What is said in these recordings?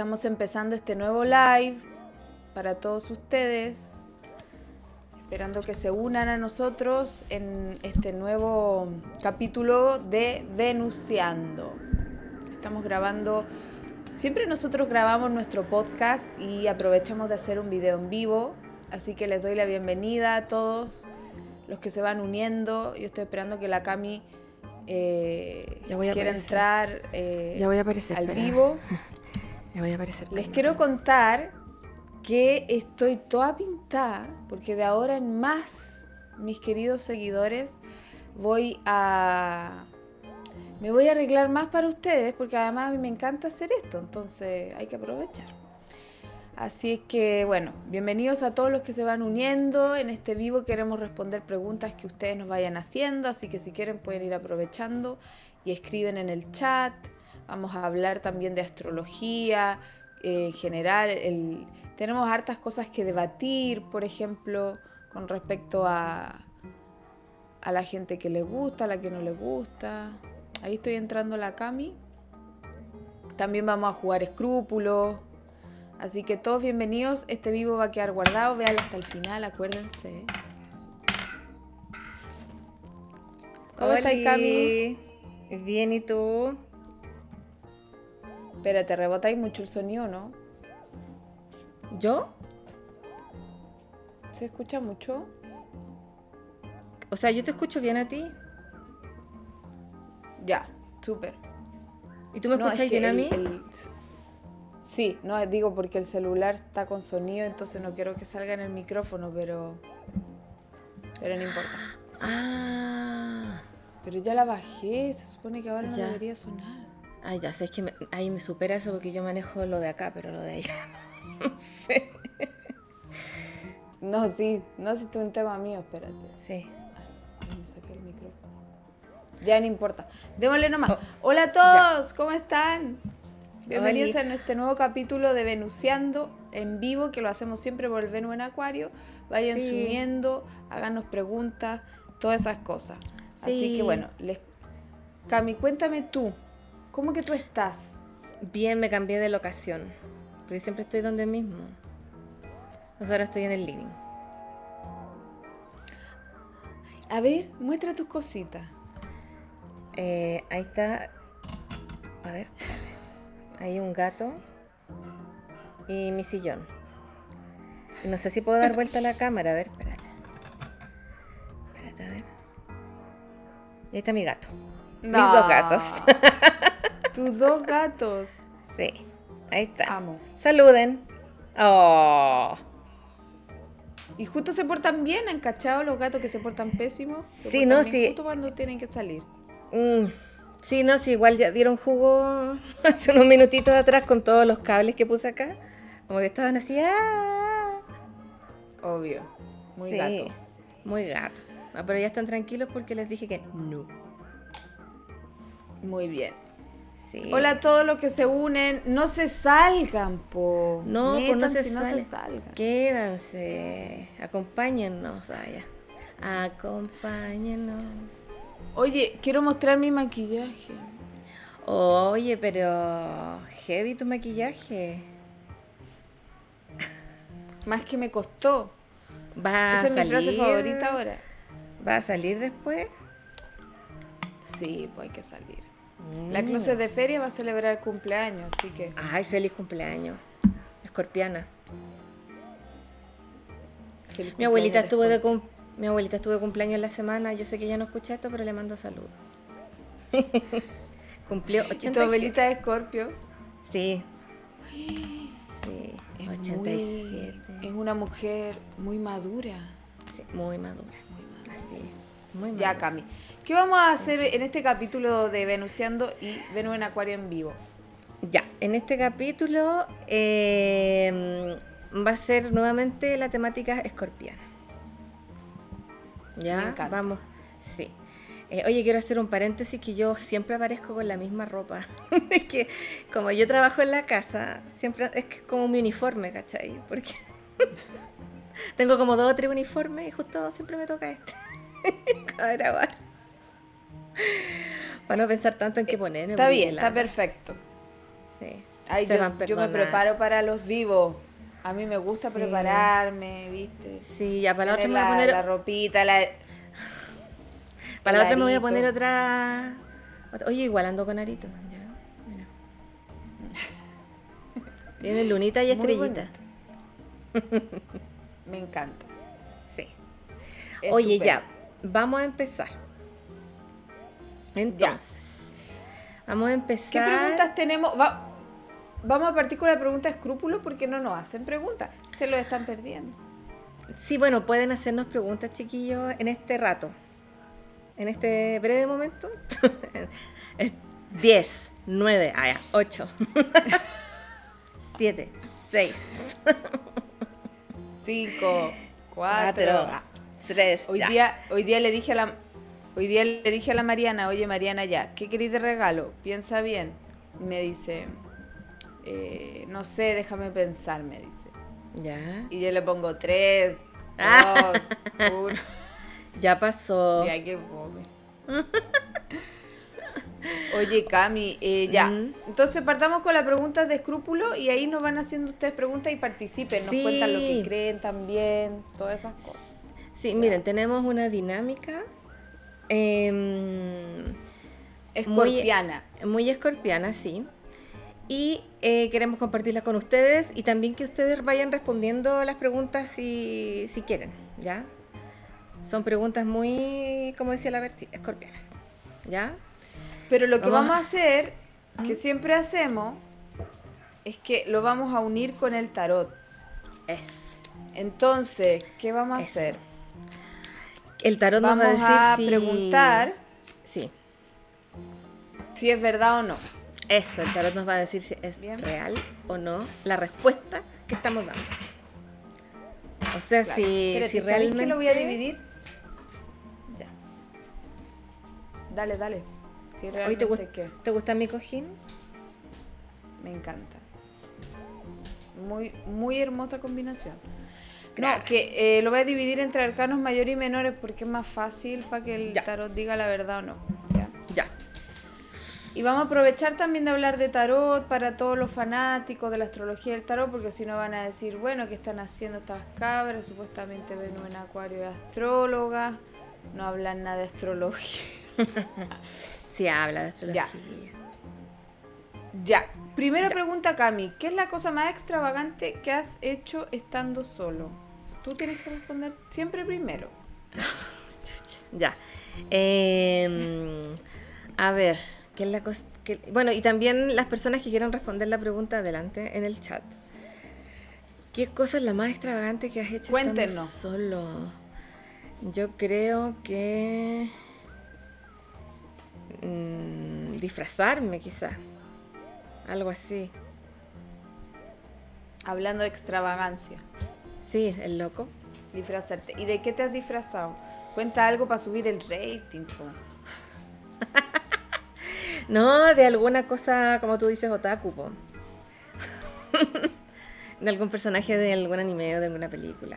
Estamos empezando este nuevo live para todos ustedes, esperando que se unan a nosotros en este nuevo capítulo de Venuseando. Estamos grabando, siempre nosotros grabamos nuestro podcast y aprovechamos de hacer un video en vivo, así que les doy la bienvenida a todos los que se van uniendo. Yo estoy esperando que la Cami eh, Ya voy a quiera aparecer. entrar eh, Ya voy a aparecer. al espera. vivo. Ya voy a aparecer. Les calma. quiero contar que estoy toda pintada porque de ahora en más, mis queridos seguidores, voy a... Me voy a arreglar más para ustedes porque además a mí me encanta hacer esto, entonces hay que aprovechar. Así es que, bueno, bienvenidos a todos los que se van uniendo. En este vivo queremos responder preguntas que ustedes nos vayan haciendo, así que si quieren pueden ir aprovechando y escriben en el chat. Vamos a hablar también de astrología, eh, en general. el- tenemos hartas cosas que debatir, por ejemplo, con respecto a, a la gente que le gusta, a la que no le gusta. Ahí estoy entrando la Cami. También vamos a jugar escrúpulos. Así que todos bienvenidos. Este vivo va a quedar guardado. Véanlo hasta el final, acuérdense. ¿Cómo estás. Cami? Bien, ¿y tú? Espérate, rebotáis mucho el sonido, ¿no? ¿Yo? ¿Se escucha mucho? O sea, yo te escucho bien a ti. Ya, súper. ¿Y tú me No, es escuchas que bien a mí? el- Sí, no, digo porque el celular está con sonido, entonces no quiero que salga en el micrófono, pero... Pero no importa. Ah. Pero ya la bajé, se supone que ahora no Ya. debería sonar. Ah, ya sé, es que me- ahí me supera eso porque yo manejo lo de acá, pero lo de allá no sé. No, sí, no, si es un tema mío, espérate. Sí. Ay, me saqué el micrófono. Ya no importa. Démosle nomás. Oh, Hola a todos, ¿cómo están? Bienvenidos a este nuevo capítulo de Venuseando en vivo, que lo hacemos siempre por el Venus en Acuario. Vayan Sí. subiendo, háganos preguntas, todas esas cosas. Así Sí. que bueno, les... Cami, cuéntame tú, ¿cómo que tú estás? Bien, me cambié de locación. Porque siempre estoy donde mismo. Entonces ahora estoy en el living. A ver, muestra tus cositas. Eh, ahí está. A ver. Hay un gato. Y mi sillón. Y no sé si puedo dar vuelta a la cámara. A ver, espérate. Espérate, a ver. Y ahí está mi gato. Mis dos gatos. Tus dos gatos. Sí. Ahí está. Amo. Saluden. Oh. Y justo se portan bien, ¿han cachado los gatos que se portan pésimos? Se Sí, portan no, bien sí. Justo cuando tienen que salir. Mm, Sí, no, sí, igual ya dieron jugo hace unos minutitos atrás con todos los cables que puse acá. Como que estaban así. ¡ah! Obvio. Muy Sí, gato. Muy gato. Pero ya están tranquilos porque les dije que no. Muy bien. Sí. Hola a todos los que se unen. No se salgan, po. No, pues no se, y no se salgan. Quédense. Acompáñennos, vaya. Acompáñennos. Oye, quiero mostrar mi maquillaje. Oye, pero heavy tu maquillaje. Más que me costó. ¿Va Esa a es mi frase salir? favorita ahora. ¿Va a salir después? Sí, pues hay que salir. La Mm. closet de feria va a celebrar el cumpleaños, así que. Ay, feliz cumpleaños. Escorpiana. feliz Mi abuelita estuvo de cum- mi abuelita estuvo de cumpleaños en la semana. Yo sé que ella no escucha esto, pero le mando saludos. Cumplió ¿Y tu 87. abuelita de Escorpio? Sí. Sí, Es 87. Muy, es una mujer muy madura. Sí, muy madura. Muy madura. Así es. Muy Ya, malo. Cami. ¿Qué vamos a hacer en este capítulo de Venusiando y Venus en Acuario en vivo? Ya, en este capítulo eh, va a ser nuevamente la temática escorpiana. Ya, Me encanta. vamos. Sí. Eh, oye, quiero hacer un paréntesis que yo siempre aparezco con la misma ropa. es que como yo trabajo en la casa, siempre es que es como mi uniforme, ¿cachai? Porque tengo como dos o tres uniformes y justo siempre me toca este. Para grabar. Para no pensar tanto en qué ponerme. Está porque bien, está perfecto. Sí. Ay, yo, a me preparo para los vivos. A mí me gusta Sí. prepararme, ¿viste? Sí, ya para la otra me voy a poner la ropita, la... Para la otra me voy a poner otra. Oye, igual ando con arito. Ya, mira. Tiene lunita y estrellita. Me encanta. Sí. Oye, ya. Vamos a empezar. Entonces. Vamos a empezar. ¿Qué preguntas tenemos? Va- Vamos a partir con la pregunta de escrúpulo porque no nos hacen preguntas. Se lo están perdiendo. Sí, bueno, pueden hacernos preguntas, chiquillos, en este rato. En este breve momento. 10, 9, ah, ya, 8, 7, 6, Cinco, cuatro. 4, 3. Hoy día, hoy día le dije a la hoy día le dije a la Mariana, oye Mariana ya, ¿qué queréis de regalo? Piensa bien. Y me dice, eh, no sé, déjame pensar, me dice. Ya. Y yo le pongo tres, Ah. dos, uno. Ya pasó. Ya, qué fome. Oye, Cami, eh, ya. Mm. Entonces partamos con las preguntas de escrúpulo y ahí nos van haciendo ustedes preguntas y participen. Nos Sí. cuentan lo que creen también, todas esas cosas. Sí, miren, tenemos una dinámica em, Escorpiana. muy escorpiana, sí. Y eh, queremos compartirla con ustedes y también que ustedes vayan respondiendo las preguntas si, si quieren, ¿ya? Son preguntas muy, como decía la Berti, escorpianas, ¿ya? Pero lo que Vamos vamos a- a hacer, que siempre hacemos, es que lo vamos a unir con el tarot. Es. Entonces, ¿qué vamos a Eso. hacer? El tarot Vamos nos va a a decir si... preguntar Sí, si es verdad o no. eso, el tarot nos va a decir si es Bien. real o no la respuesta que estamos dando. O sea, Claro. si, Espérate, si ¿sabéis realmente... que lo voy a dividir? Ya. Dale, dale. Si Hoy te, gust- qué. ¿Te gusta mi cojín? Me encanta. Muy, muy hermosa combinación. No, que eh, lo voy a dividir entre arcanos mayores y menores porque es más fácil para que el Ya. tarot diga la verdad o no. ¿ya? Ya. Y vamos a aprovechar también de hablar de tarot para todos los fanáticos de la astrología del tarot, porque si no van a decir, bueno, ¿qué están haciendo estas cabras? Supuestamente Venus en Acuario de astróloga, no hablan nada de astrología. Sí, habla de astrología. Ya, primera Ya. pregunta, Cami, ¿qué es la cosa más extravagante que has hecho estando solo? Tú tienes que responder siempre primero. Ya. Em, a ver, ¿qué es la cosa? que- Bueno, y también las personas que quieran responder la pregunta adelante en el chat. ¿Qué cosa es la más extravagante que has hecho estando Cuéntenos. solo? Yo creo que mm, disfrazarme, quizás. Algo así. Hablando de extravagancia, Sí, el loco. disfrazarte. ¿Y de qué te has disfrazado? Cuenta algo para subir el rating. po. No, de alguna cosa, como tú dices, otaku, po. de algún personaje de algún anime o de alguna película.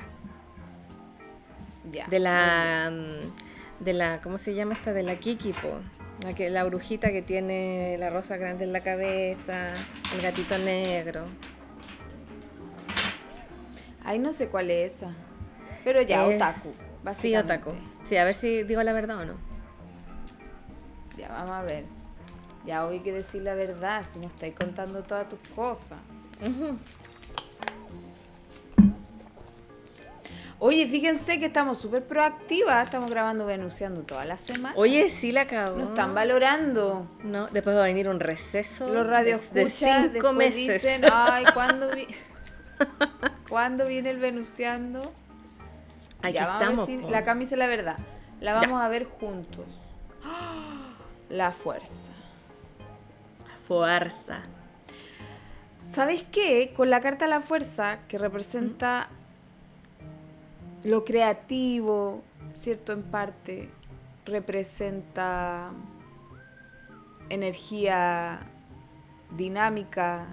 Ya. De la. mm, De la. ¿Cómo se llama esta? De la Kiki, po. La, que, la brujita que tiene la rosa grande en la cabeza, el gatito negro. Ay, no sé cuál es esa. Pero ya, Es- otaku. Sí, otaku. Sí, a ver si digo la verdad o no. Ya, vamos a ver. Ya hoy hay que decir la verdad, si no estáis contando todas tus cosas. Oye, fíjense que estamos súper proactivas, estamos grabando Venusiando toda la semana. Oye, sí la acabo. Nos están valorando. No, después va a venir un receso. Los de- radioescuchas de cinco meses. dicen, ay, ¿cuándo, vi- ¿cuándo viene el Venusiando? Aquí Ya, estamos. si la camisa es la verdad. La vamos a ver juntos. La fuerza. Fuerza. ¿Sabes qué? Con la carta de la fuerza, que representa lo creativo, ¿cierto? En parte, representa energía dinámica,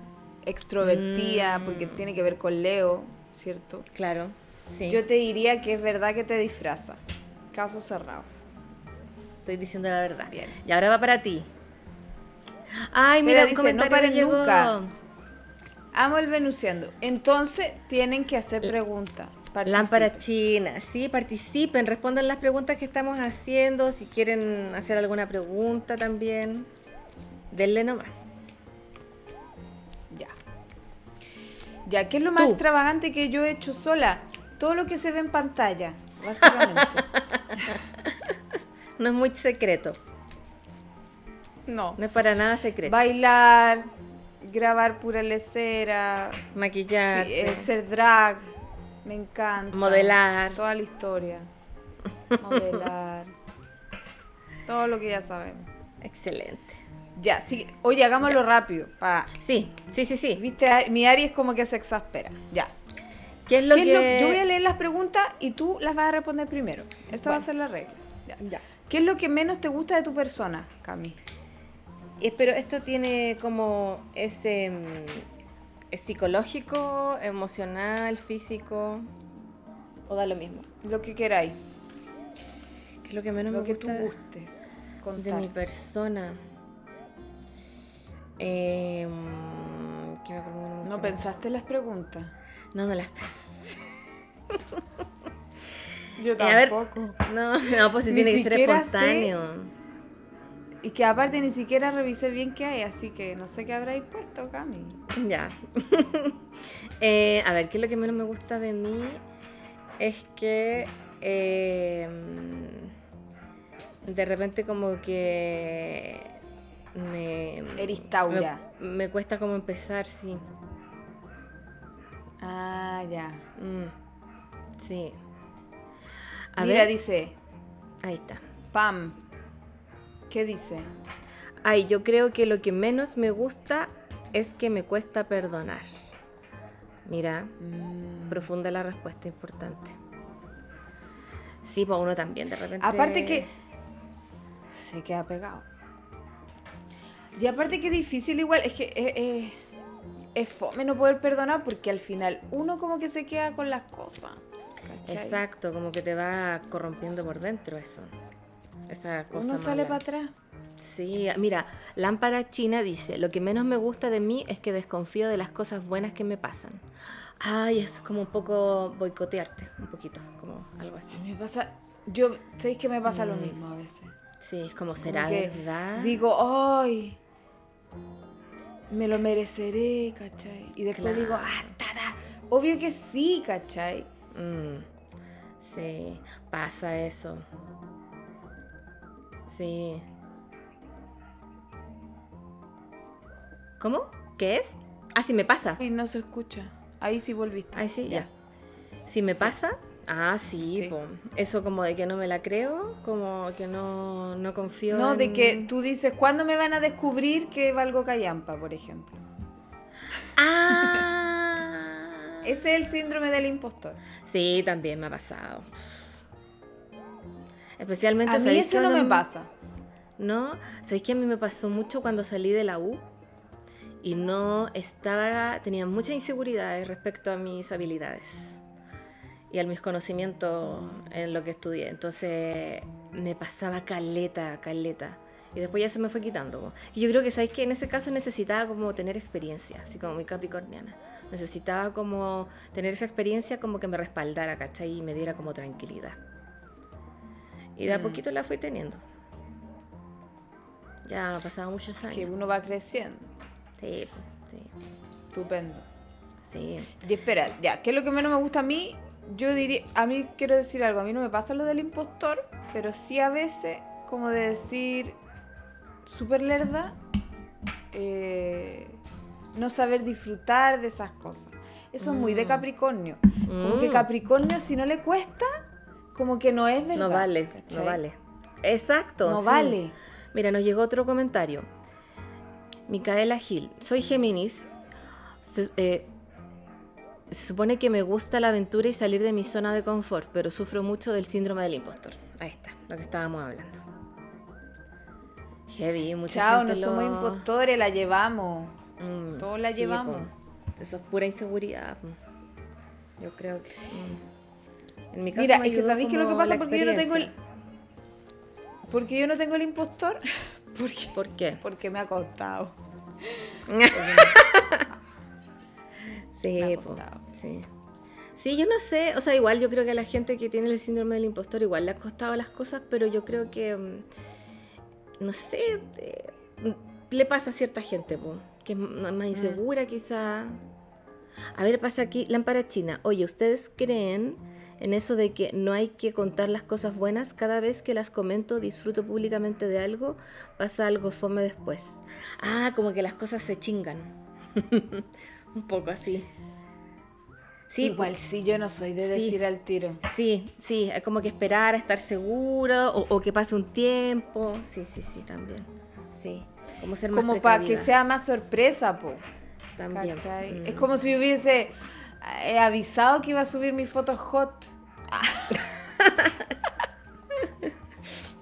extrovertida, Mm. porque tiene que ver con Leo, ¿cierto? Claro. Sí. Yo te diría que es verdad que te disfraza. Caso cerrado. estoy diciendo la verdad. Bien. Y ahora va para ti. Ay, Mira, un dice, comentario "No paren llegó. nunca". Amo el venusiano. Entonces tienen que hacer preguntas. Lámpara Participen. china, sí, participen, respondan las preguntas que estamos haciendo, si quieren hacer alguna pregunta también, denle nomás. Ya. Ya, ¿qué es lo más Tú. extravagante que yo he hecho sola? Todo lo que se ve en pantalla, básicamente. No es muy secreto, no. no es para nada secreto. Bailar, grabar pura lecera, Maquillar, eh, ser drag, me encanta. Modelar. Toda la historia. Modelar. Todo lo que ya sabemos. excelente. Ya, sí. Oye, hagámoslo rápido. Pa. Sí, sí, sí, sí. Viste, mi Ari es como que se exaspera. Ya. ¿Qué es lo ¿Qué es que...? lo- yo voy a leer las preguntas y tú las vas a responder primero. Esa va a ser la regla. Ya. Ya. ¿Qué es lo que menos te gusta de tu persona, Cami? Eh, Pero esto tiene como ese... ¿Es psicológico, emocional, físico? ¿O da lo mismo? Lo que queráis. ¿Qué es lo que menos Lo me que gusta tú gustes. de mi persona? Eh, ¿qué me que ¿No pensaste en las preguntas? No, no las pensé. Yo Eh, a ver. tampoco. No, no, pues si tiene que ser sé- espontáneo. Y que aparte ni siquiera revisé bien qué hay, así que no sé qué habréis puesto, Cami. Ya. Eh, a ver, ¿qué es lo que menos me gusta de mí? Es que eh, de repente como que me... Eres Taura. Me, me cuesta como empezar, sí. Ah, ya. Mm, sí. A Mira, ver, dice, ahí está. Pam. ¿Qué dice? Ay, yo creo que lo que menos me gusta es que me cuesta perdonar. Mira, Mm. profunda la respuesta, importante. Sí, pues uno también, de repente. Aparte que se queda pegado. Y aparte que es difícil igual, es que eh, eh, es fome no poder perdonar porque al final uno como que se queda con las cosas. ¿cachai? Exacto, como que te va corrompiendo por dentro eso. Cosa Uno sale mala. para atrás. Sí, mira, Lámpara China dice, lo que menos me gusta de mí es que desconfío de las cosas buenas que me pasan. Ay, eso es como un poco boicotearte, un poquito, como algo así. Me pasa, yo, ¿sabéis que me pasa lo Mm. mismo a veces? Sí, es como, ¿será verdad? Digo, ay, me lo mereceré, ¿cachai? Y después digo, Claro. ah, tada, obvio que sí, ¿cachai? Mm, sí, pasa eso. Sí. ¿Cómo? ¿Qué es? Ah, sí me pasa. Y no se escucha. Ahí sí volviste. Ay, sí, ya. ¿Sí me pasa? Ah, sí, Sí. po. Eso como de que no me la creo, como que no, no confío No, de que tú dices, ¿cuándo me van a descubrir que valgo callampa, por ejemplo? Ah. Ese es el síndrome del impostor. Sí, también me ha pasado. Especialmente A mí ¿sabéis eso no me pasa. ¿No? ¿Sabéis que a mí me pasó mucho cuando salí de la U? Y no estaba, tenía muchas inseguridades respecto a mis habilidades y a mis conocimientos en lo que estudié. Entonces me pasaba caleta, caleta. Y después ya se me fue quitando. Y yo creo que, ¿sabéis que En ese caso necesitaba como tener experiencia, así como muy capricorniana. Necesitaba como tener esa experiencia como que me respaldara, ¿cachai? Y me diera como tranquilidad. Y de a Mm. poquito la fui teniendo. Ya pasado muchos Que años. uno va creciendo. Sí, po, sí, Estupendo. sí. Y espera, ya, ¿qué es lo que menos me gusta a mí? Yo diría, a mí quiero decir algo, a mí no me pasa lo del impostor, pero sí a veces, como de decir, súper lerda, eh, no saber disfrutar de esas cosas. Eso es muy de Mm. Capricornio. Como que Mm. Capricornio, si no le cuesta, como que no es verdad. No vale, ¿cachai? no vale. Exacto. No sí. vale. Mira, nos llegó otro comentario. Micaela Gil. Soy Géminis. Se, eh, se supone que me gusta la aventura y salir de mi zona de confort, pero sufro mucho del síndrome del impostor. Ahí está, lo que estábamos hablando. Heavy, mucha Chao, no gente somos lo- impostores, la llevamos. Mm, Todos la sí, llevamos. po. Eso es pura inseguridad. po. Yo creo que. mm. En mi caso Mira, me es que ¿sabéis qué es lo que pasa? Porque yo no tengo el. Porque yo no tengo el impostor. Porque, ¿Por qué? porque me ha costado. Sí, Me ha po, costado. sí. Sí, yo no sé, o sea, igual yo creo que a la gente que tiene el síndrome del impostor igual le ha costado las cosas, pero yo creo que, mm, no sé, eh, mm, le pasa a cierta gente, po, que es más insegura quizá. A ver, pasa aquí, lámpara china. Oye, ¿ustedes creen en eso de que no hay que contar las cosas buenas? Cada vez que las comento, disfruto públicamente de algo, pasa algo fome después. Ah, como que las cosas se chingan. Un poco así. Sí, Igual sí, yo no soy de Sí. decir al tiro. Sí, sí, es como que esperar a estar seguro o, o que pase un tiempo. Sí, sí, sí, también. Sí, como ser más Como para que sea más sorpresa, po. También. ¿cachai? mm. Es como si hubiese eh, avisado que iba a subir mis fotos hot.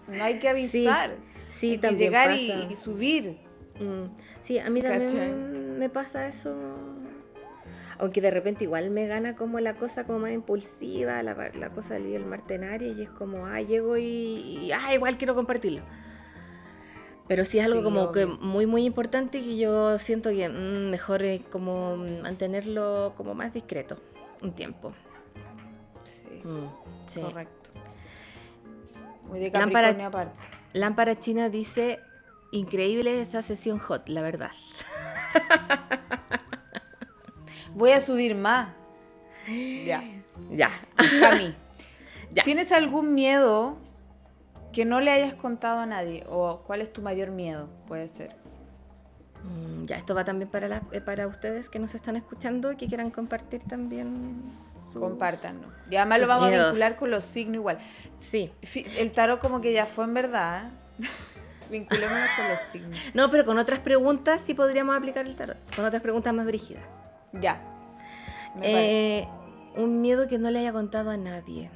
no hay que avisar. sí, que también llegar pasa. y subir. Mm, Sí, a mí también ¿Cachai? me pasa eso. Aunque de repente igual me gana como la cosa como más impulsiva, la, la cosa del el martenario y es como, ah, llego y, y, ah, igual quiero compartirlo. Pero sí es algo Sí, como que muy, muy importante que yo siento que mm, mejor es como mantenerlo como más discreto un tiempo. Sí, Mm, sí. correcto. Muy de Lámpara- aparte. Lámpara China dice, increíble esa sesión hot, la verdad. Voy a subir más. Ya. Ya, Cami, ya. ¿tienes algún miedo que no le hayas contado a nadie? ¿O cuál es tu mayor miedo? Puede ser. Mm, Ya, esto va también para, la- eh, para ustedes que nos están escuchando y que quieran compartir también su... Compártanos. Y además lo sus vamos miedos. a vincular con los signos igual. Sí. El tarot como que ya fue en verdad. ¿eh? Vinculémonos con los signos. No, pero con otras preguntas sí podríamos aplicar el tarot. Con otras preguntas más brígidas. Ya. Me. Eh, un miedo que no le haya contado a nadie.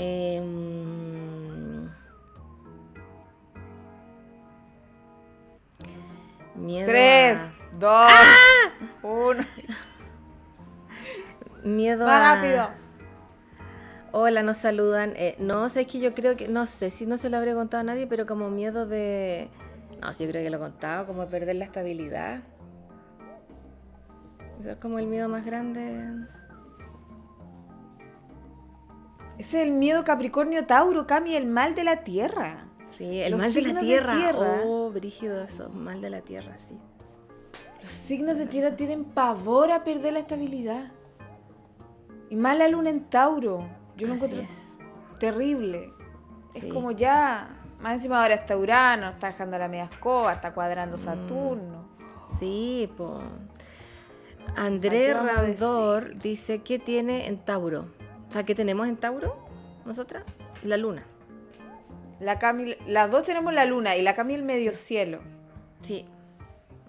Eh, mm, miedo Tres, a- dos, uno. Miedo Más a- rápido. Hola, nos saludan. Eh, no, sé, es que yo creo que, no sé si no se lo habría contado a nadie, pero como miedo de... No, sí, yo creo que lo he contado, como de perder la estabilidad. Eso es como el miedo más grande. Ese es el miedo Capricornio Tauro, Cami, el mal de la tierra. Sí, el Los mal de la de tierra. tierra. Oh, brígido eso, mal de la tierra, sí. Los signos de tierra tienen pavor a perder la estabilidad. Y más la luna en Tauro. Yo lo Así encuentro es. terrible. Sí. Es como ya. Más encima ahora está Urano, está dejando la media escoba, está cuadrando Mm. Saturno. Sí, po. ¿Para André Randor dice, ¿qué tiene en Tauro? O sea, ¿qué tenemos en Tauro? ¿Nosotras? La luna. La Cami, las dos tenemos la luna y la Cami el medio cielo. Sí.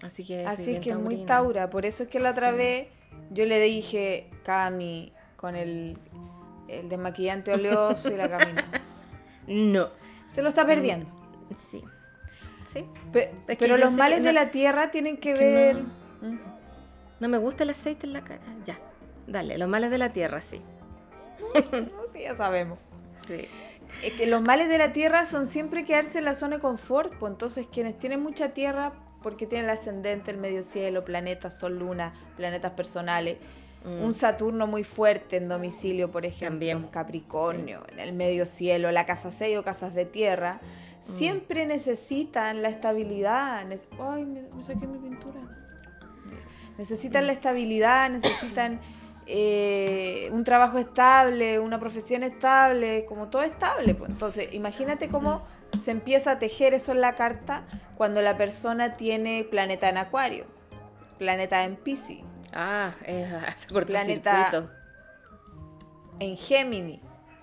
Así que... Así que muy taurina. Taura. Por eso es que la otra Sí. vez yo le dije, Cami, con el, el desmaquillante oleoso y la Cami no. Se lo está perdiendo. Sí. Sí. Pe- Es que pero los males que de no- la tierra tienen que, que ver. no. Mm. No me gusta el aceite en la cara. Ya. Dale, los males de la tierra, sí. No, sí, ya sabemos. Sí. Es que los males de la tierra son siempre quedarse en la zona de confort. Pues entonces, quienes tienen mucha tierra, porque tienen el ascendente, el medio cielo, planetas, sol, luna, planetas personales. Mm. Un Saturno muy fuerte en domicilio, por ejemplo, También. Capricornio, en el medio cielo, la casa 6 o casas de tierra, Mm. siempre necesitan la estabilidad. Ay, me, me saqué mi pintura. Necesitan Mm. la estabilidad, necesitan eh, un trabajo estable, una profesión estable, como todo estable. pues. Entonces, imagínate cómo se empieza a tejer eso en la carta cuando la persona tiene planeta en Acuario, planeta en Pisces. Ah, es hace. Planeta- en Géminis,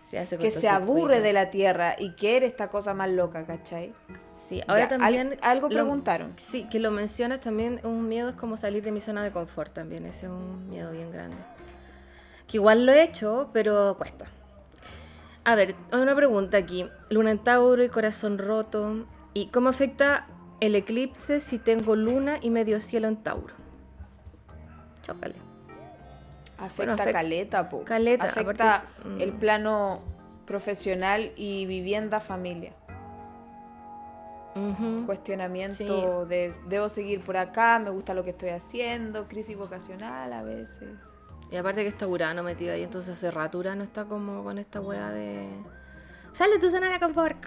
Se hace que se aburre de la Tierra y quiere esta cosa más loca, ¿cachai? Sí, ahora Ya, al- también. algo lo- preguntaron. Sí, que lo mencionas también, un miedo es como salir de mi zona de confort también, ese es un miedo bien grande. Que igual lo he hecho, pero cuesta. A ver, una pregunta aquí. Luna en Tauro y corazón roto. ¿Y cómo afecta el eclipse si tengo luna y medio cielo en Tauro? Chócale. Afecta afec- caleta, po. caleta, Afecta aparte, mm. el plano profesional y vivienda familia. Cuestionamiento de debo seguir por acá, me gusta lo que estoy haciendo, crisis vocacional a veces. Y aparte que está Urano metido ahí, entonces hace rato Urano está como con esta wea de... ¡Sal de tu zona de confort!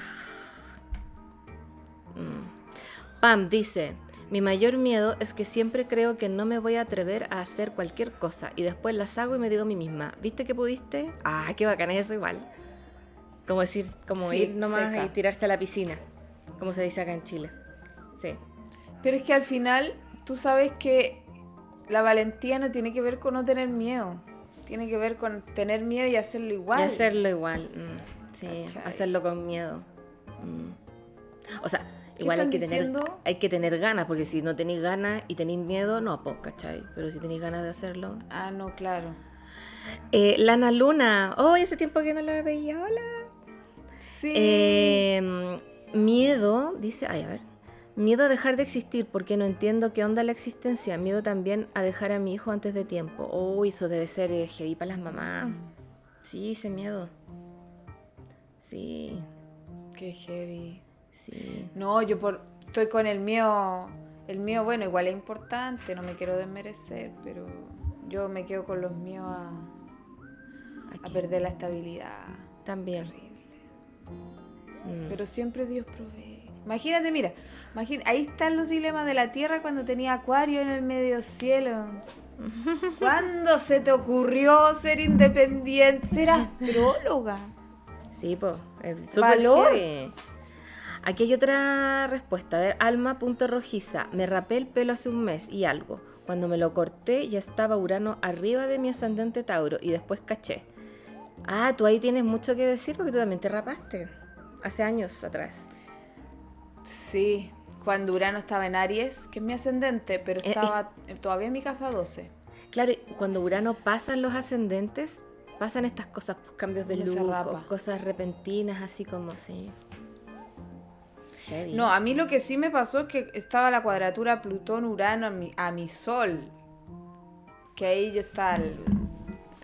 Mm. Pam dice, mi mayor miedo es que siempre creo que no me voy a atrever a hacer cualquier cosa y después las hago y me digo a mí misma, ¿viste que pudiste? Ah, qué bacán es eso igual. Como decir, como Sí, ir nomás seca. y tirarse a la piscina, como se dice acá en Chile. Sí. Pero es que al final tú sabes que la valentía no tiene que ver con no tener miedo. Tiene que ver con tener miedo y hacerlo igual. Y hacerlo igual. mm, sí, ¿Cachai? hacerlo con miedo. Mm. O sea, ¿Qué igual hay que, tener, hay que tener ganas, porque si no tenéis ganas y tenéis miedo, no, pues, ¿cachai? Pero si tenéis ganas de hacerlo. Ah, no, claro. Eh, Lana Luna, oh, ese tiempo que no la veía, hola. Sí. Eh, miedo, dice, ay, a ver. Miedo a dejar de existir porque no entiendo qué onda la existencia. Miedo también a dejar a mi hijo antes de tiempo. Uy, eso debe ser eh, heavy para las mamás. Sí, ese miedo. Sí, Qué heavy. sí. No, yo por, estoy con el mío. El mío, bueno, igual es importante, no me quiero desmerecer, pero yo me quedo con los míos a, a perder la estabilidad. También. Terrible. Mm. Pero siempre Dios provee. Imagínate, mira, imagina, ahí están los dilemas de la Tierra cuando tenía Acuario en el medio cielo. ¿Cuándo se te ocurrió ser independiente, ser astróloga? Sí, pues. Súper Valor. heavy. Aquí hay otra respuesta. A ver, alma.rojiza. Me rapé el pelo hace un mes y algo. Cuando me lo corté ya estaba Urano arriba de mi ascendente Tauro y después caché. Ah, tú ahí tienes mucho que decir porque tú también te rapaste. Hace años atrás. Sí, cuando Urano estaba en Aries, que es mi ascendente, pero Eh, estaba todavía en mi casa 12. Claro, cuando Urano pasan los ascendentes, pasan estas cosas, pues, cambios de look, rapa. cosas repentinas, así como, sí. Heavy. No, a mí lo que sí me pasó es que estaba la cuadratura Plutón-Urano a mi, a mi sol. Que ahí yo estaba, el-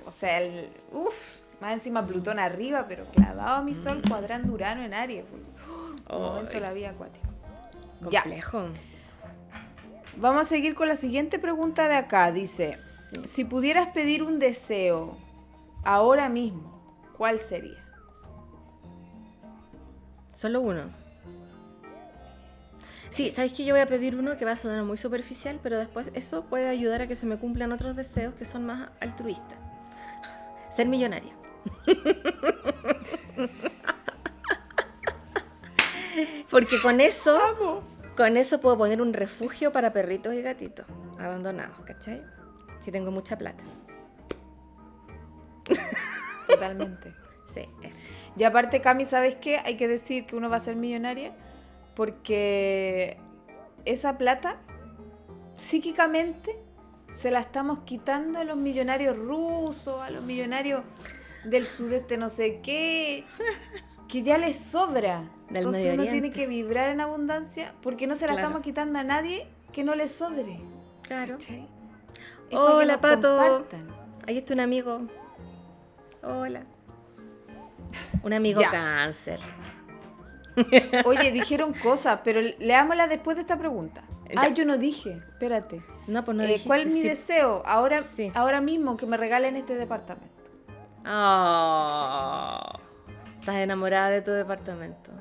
o sea, el, uf, más encima Plutón arriba, pero clavado a mi sol cuadrando Urano en Aries. Un momento de la vida acuática. Ya. complejo. Vamos a seguir con la siguiente pregunta de acá. Dice, Sí. si pudieras pedir un deseo ahora mismo, ¿cuál sería? Solo uno. Sí, ¿sabes que Yo voy a pedir uno que va a sonar muy superficial, pero después eso puede ayudar a que se me cumplan otros deseos que son más altruistas. Ser millonaria. Porque con eso, con eso puedo poner un refugio para perritos y gatitos abandonados, ¿cachai? Si tengo mucha plata. Totalmente. Sí, eso. Y aparte, Cami, ¿sabes qué? Hay que decir que uno va a ser millonaria porque esa plata, psíquicamente, se la estamos quitando a los millonarios rusos, a los millonarios del sudeste no sé qué, que ya les sobra. Del Entonces Medio uno tiene que vibrar en abundancia porque no se la Claro. estamos quitando a nadie que no le sobre. Claro. Hola, Pato. compartan. Ahí está un amigo. Hola. Un amigo cáncer. Oye, dijeron cosas, pero leámoslas después de esta pregunta. Ya. Ay, yo no dije, espérate. No, pues no Eh, dijiste, ¿Cuál es mi sí. deseo? Ahora, Sí. ahora mismo que me regalen este departamento. Oh, Estás enamorada de tu departamento.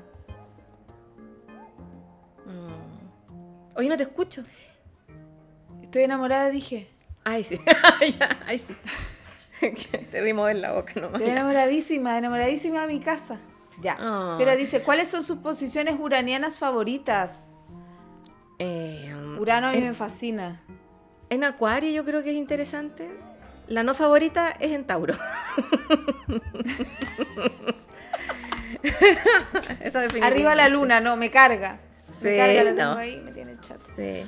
Mm. Oye, no te escucho. Estoy enamorada, dije. Ay, sí. Ay, sí. te rimos en la boca nomás. Estoy enamoradísima, enamoradísima de mi casa. Ya. Ah. Pero dice, ¿cuáles son sus posiciones uranianas favoritas? Eh, Urano a mí en, me fascina. en Acuario yo creo que es interesante. La no favorita es en Tauro. Esa Arriba la luna, no, me carga. Sí, me carga, la no. tengo ahí, me tiene chat. Sí.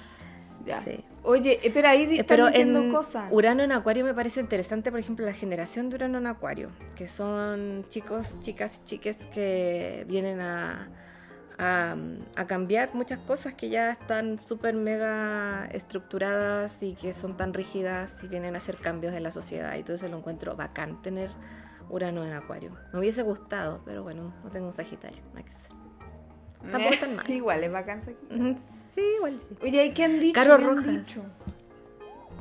Ya. Sí. Oye, espera, ahí di- Pero están diciendo en cosas. Urano en Acuario me parece interesante, por ejemplo, la generación de Urano en Acuario, que son chicos, chicas y chiques que vienen a, a, a cambiar muchas cosas que ya están súper mega estructuradas y que son tan rígidas y vienen a hacer cambios en la sociedad. Y todo eso lo encuentro bacán tener Urano en Acuario. Me hubiese gustado, pero bueno, no tengo un Sagitario. nada que hacer. Tampoco tan mal. Igual, es vacanza Sí, igual sí. Oye, ¿y qué han dicho? Caro ¿Qué han Rojas. dicho?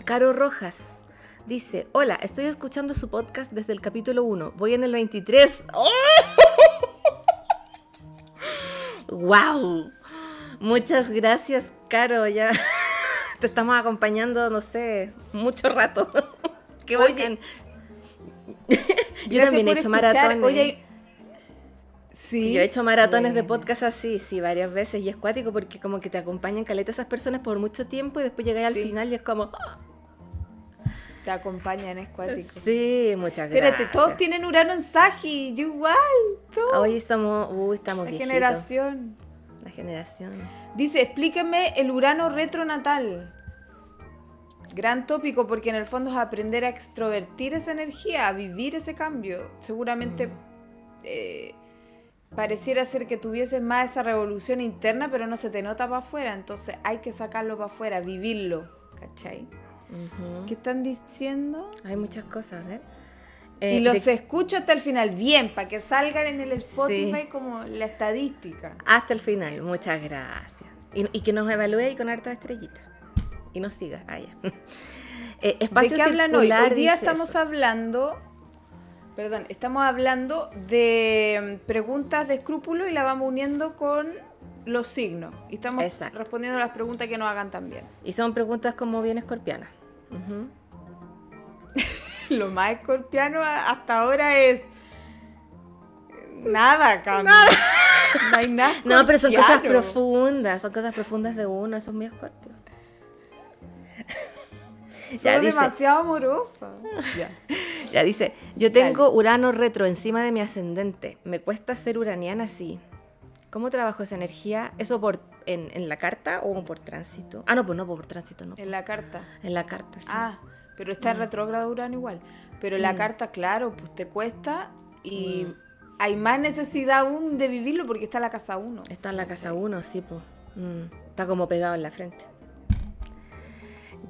Caro Rojas dice, hola, estoy escuchando su podcast desde el capítulo 1, voy en el 23. ¡Oh! ¡Wow! Muchas gracias, Caro, ya te estamos acompañando, no sé, mucho rato. ¡Qué Oye, bacán! Yo también he hecho escuchar. maratones. Oye, sí. Yo he hecho maratones de podcast así, sí, varias veces, y es cuático porque como que te acompañan caleta esas personas por mucho tiempo y después llegáis al Sí. final y es como... ¡ah! Te acompañan, es cuático. Sí, muchas gracias. Espérate, todos tienen Urano en Sagi, yo igual. todos. Hoy estamos, uy, estamos La viejitos. generación. La generación. Dice, explíqueme el Urano retronatal. Gran tópico porque en el fondo es aprender a extrovertir esa energía, a vivir ese cambio. Seguramente eh, pareciera ser que tuvieses más esa revolución interna, pero no se te nota para afuera. Entonces hay que sacarlo para afuera, vivirlo. ¿Cachai? ¿Qué están diciendo? Hay muchas cosas, ¿eh? y Eh, los de- escucho hasta el final, bien, para que salgan en el Spotify Sí. como la estadística. Hasta el final, muchas gracias. Y, y que nos evalúe y con harta estrellita. Y nos siga. Ah, ya. Eh, ¿De espacio qué hablan hoy? Hoy día estamos eso. hablando, perdón, estamos hablando de mm, preguntas de escrúpulo y la vamos uniendo con los signos. Y estamos Exacto. respondiendo a las preguntas que nos hagan también. Y son preguntas como bien escorpianas. Ujú. Lo más escorpiano hasta ahora es nada, Cami. No hay nada. No, pero son cosas profundas, son cosas profundas de uno, eso es muy escorpio. Soy dice- demasiado amorosa. Ya. Ya dice, yo tengo Urano retro encima de mi ascendente. Me cuesta ser uraniana así. ¿Cómo trabajo esa energía? ¿Eso por en, en la carta o por tránsito? Ah, no, pues no, por tránsito, no. En la carta. En la carta, sí. Ah, pero está en retrógrado Urano igual. Pero en la Mm. carta, claro, pues te cuesta y hay más necesidad aún de vivirlo porque está en la casa 1. Está en la casa 1, sí, pues. Mm, está como pegado en la frente.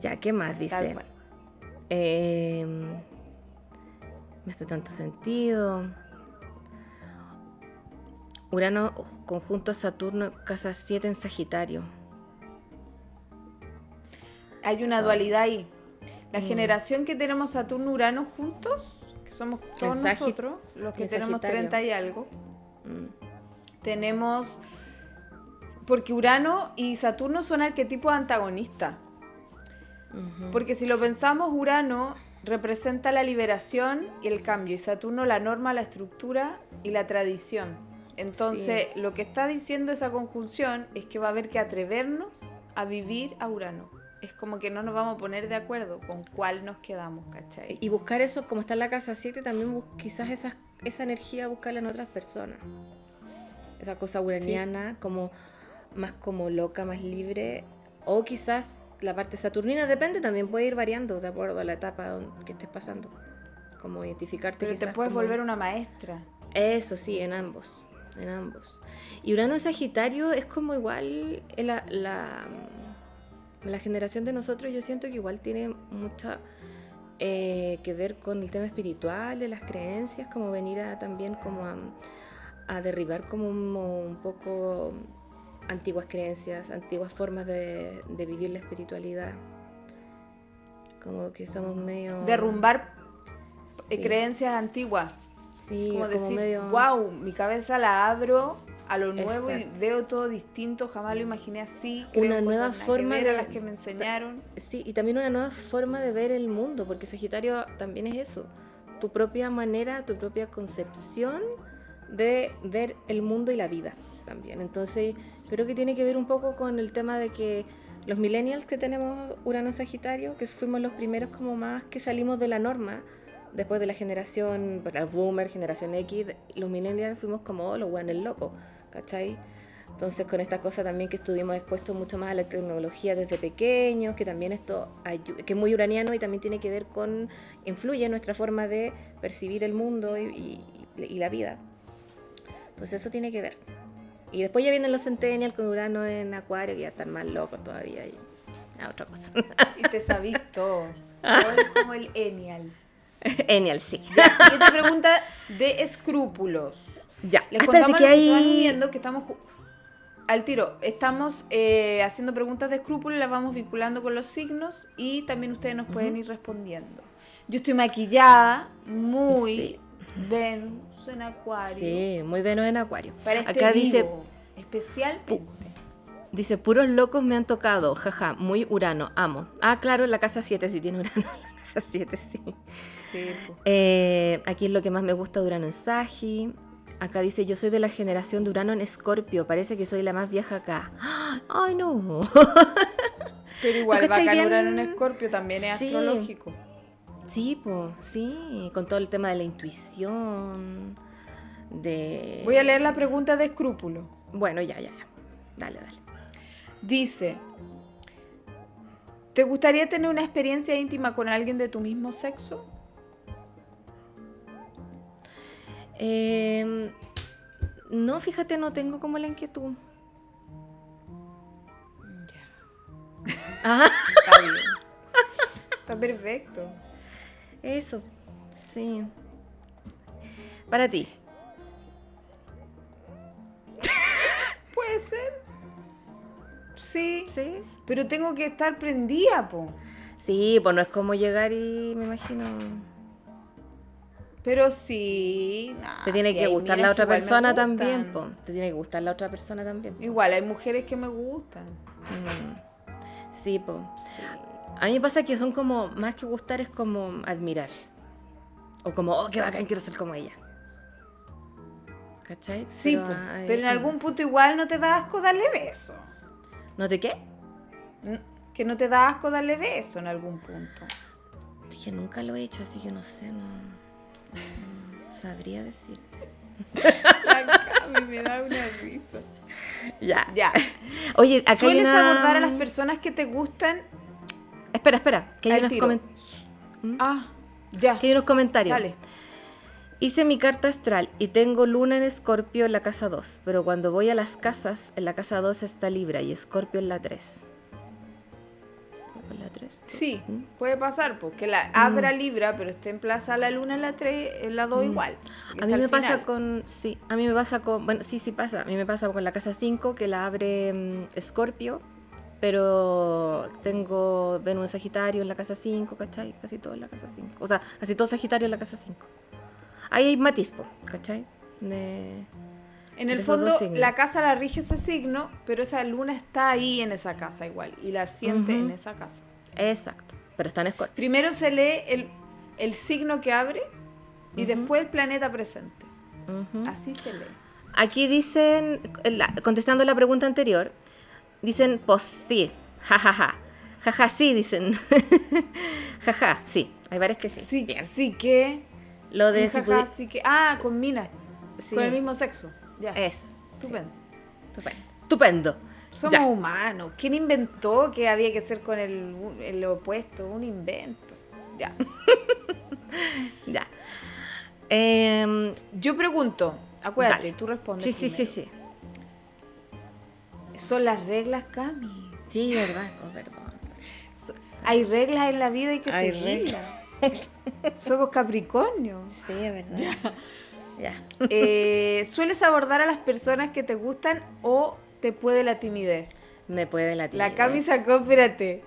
Ya, ¿qué más dice? Eh, me hace tanto sentido. Urano conjunto Saturno, casa 7 en Sagitario. Hay una dualidad ahí. La Mm. generación que tenemos Saturno-Urano juntos, que somos todos nosotros, los que en tenemos Sagitario. 30 y algo, Mm, tenemos... Porque Urano y Saturno son arquetipos antagonistas. Porque si lo pensamos, Urano representa la liberación y el cambio, y Saturno la norma, la estructura y la tradición. Entonces, lo que está diciendo esa conjunción es que va a haber que atrevernos a vivir a Urano. Es como que no nos vamos a poner de acuerdo con cuál nos quedamos, ¿cachai? Y buscar eso, como está en la casa 7, también quizás esa, esa energía buscarla en otras personas. Esa cosa uraniana, como más como loca, más libre. O quizás la parte saturnina, depende, también puede ir variando de acuerdo a la etapa que estés pasando. Como identificarte. Pero te puedes como- volver una maestra. Eso sí, en ambos. En ambos. Y Urano Sagitario es como igual la, la, la generación de nosotros, yo siento que igual tiene mucha eh, que ver con el tema espiritual, de las creencias, como venir a también como a, a derribar como un, un poco antiguas creencias, antiguas formas de, de vivir la espiritualidad. Como que somos medio... Derrumbar eh, Sí. creencias antiguas. Sí, como como decir, medio... wow, mi cabeza la abro a lo nuevo Exacto. y veo todo distinto, jamás lo imaginé así. Una nueva nada que forma ver a de- las que me enseñaron. Sí, y también una nueva forma de ver el mundo, porque Sagitario también es eso, tu propia manera, tu propia concepción de ver el mundo y la vida también. Entonces, creo que tiene que ver un poco con el tema de que los millennials que tenemos Urano Sagitario, que fuimos los primeros como más que salimos de la norma, después de la generación, pues, la boomer, generación X, los millennials fuimos como oh, los buenos locos, ¿cachai? Entonces con esta cosa también que estuvimos expuestos mucho más a la tecnología desde pequeños, que también esto que es muy uraniano y también tiene que ver con, influye en nuestra forma de percibir el mundo y, la vida. Entonces eso tiene que ver. Y después ya vienen los centennials con Urano en Acuario, que ya están más locos todavía. Y, a otra cosa. Y te sabís todo. es como el Enial. Enial, sí. La siguiente pregunta de escrúpulos. Ya. Les contamos que, hay... que estamos al tiro, estamos eh, haciendo preguntas de escrúpulos, las vamos vinculando con los signos y también ustedes nos pueden ir respondiendo. Yo estoy maquillada, muy Venus en Acuario. Sí, muy Venus en Acuario. Para este Acá dice especial. Dice, puros locos me han tocado, jaja, muy Urano, amo. Ah, claro, en la casa 7 sí tiene Urano, la casa 7 sí. sí eh, aquí es lo que más me gusta de Urano en Sagi. Acá dice, yo soy de la generación de Urano en Escorpio, parece que soy la más vieja acá. Ay, no. Pero igual, bacán Urano en Escorpio también es astrológico. Sí, pues, sí, con todo el tema de la intuición, de... Voy a leer la pregunta de escrúpulo. Bueno, ya, ya, ya. Dale, dale. Dice, ¿te gustaría tener una experiencia íntima con alguien de tu mismo sexo? Em, no, fíjate, no tengo como la inquietud. Ya. Ah. Está bien. Está perfecto. Eso, sí. Para ti. Puede ser. Sí. Sí. Pero tengo que estar prendida, po. Sí, pues no es como llegar y me imagino. Pero sí. te tiene que gustar la otra persona también, po. Te tiene que gustar la otra persona también. Igual, hay mujeres que me gustan. Mm. Sí, po. A mí me pasa que son como, más que gustar, es como admirar. O como, oh, qué bacán, quiero ser como ella. ¿Cachai? Sí, pero, pero en algún punto igual no te da asco darle beso. ¿No te qué? Que no te da asco darle beso en algún punto. Que nunca lo he hecho, así que no sé, no sabría decirte. La me da una risa. Ya. Ya. Oye, acá ¿Sueles abordar a las personas que te gustan? Espera, espera, que hay unos comentarios. ¿Mm? Ah, ya. Que hay unos comentarios. Dale. Hice mi carta astral y tengo luna en escorpio en la casa 2, pero cuando voy a las casas, en la casa 2 está Libra y escorpio en la 3 la 3. Sí, ¿Mm? puede pasar, porque la abra mm. Libra, pero esté en plaza la luna en la 3, en la 2 mm. igual. A mí me pasa con, sí, a mí me pasa con, bueno, sí, sí pasa, a mí me pasa con la casa 5 que la abre Escorpio, pero tengo Venus en Sagitario en la casa 5, ¿cachai? Casi todo en la casa 5. O sea, casi todo Sagitario en la casa 5. Ahí hay matispo, ¿cachai? De, en el fondo, la casa la rige ese signo, pero esa luna está ahí en esa casa igual y la siente en esa casa. Exacto, pero está en Escorpio. Primero se lee el, el signo que abre y después el planeta presente. Así se lee. Aquí dicen, contestando la pregunta anterior, dicen, pues sí, jajaja. Jaja, sí, dicen. Jaja, sí. Hay varias que sí. Sí, sí que. Lo de jaja, sí que. Ah, con mina. Con el mismo sexo. Ya. Es. Estupendo. Estupendo. Somos humanos. ¿Quién inventó que había que ser con el, opuesto? Un invento. Ya. ya. Em, Yo pregunto, acuérdate, tú respondes. Sí, sí, sí, sí. Son las reglas, Cami. Sí, verdad, verdad. hay reglas en la vida y que hay seguirlas. Somos Capricornio. Sí, es verdad. Ya. Eh, ¿Sueles abordar a las personas que te gustan o te puede la timidez? Me puede la timidez. La camisa sacó, espérate.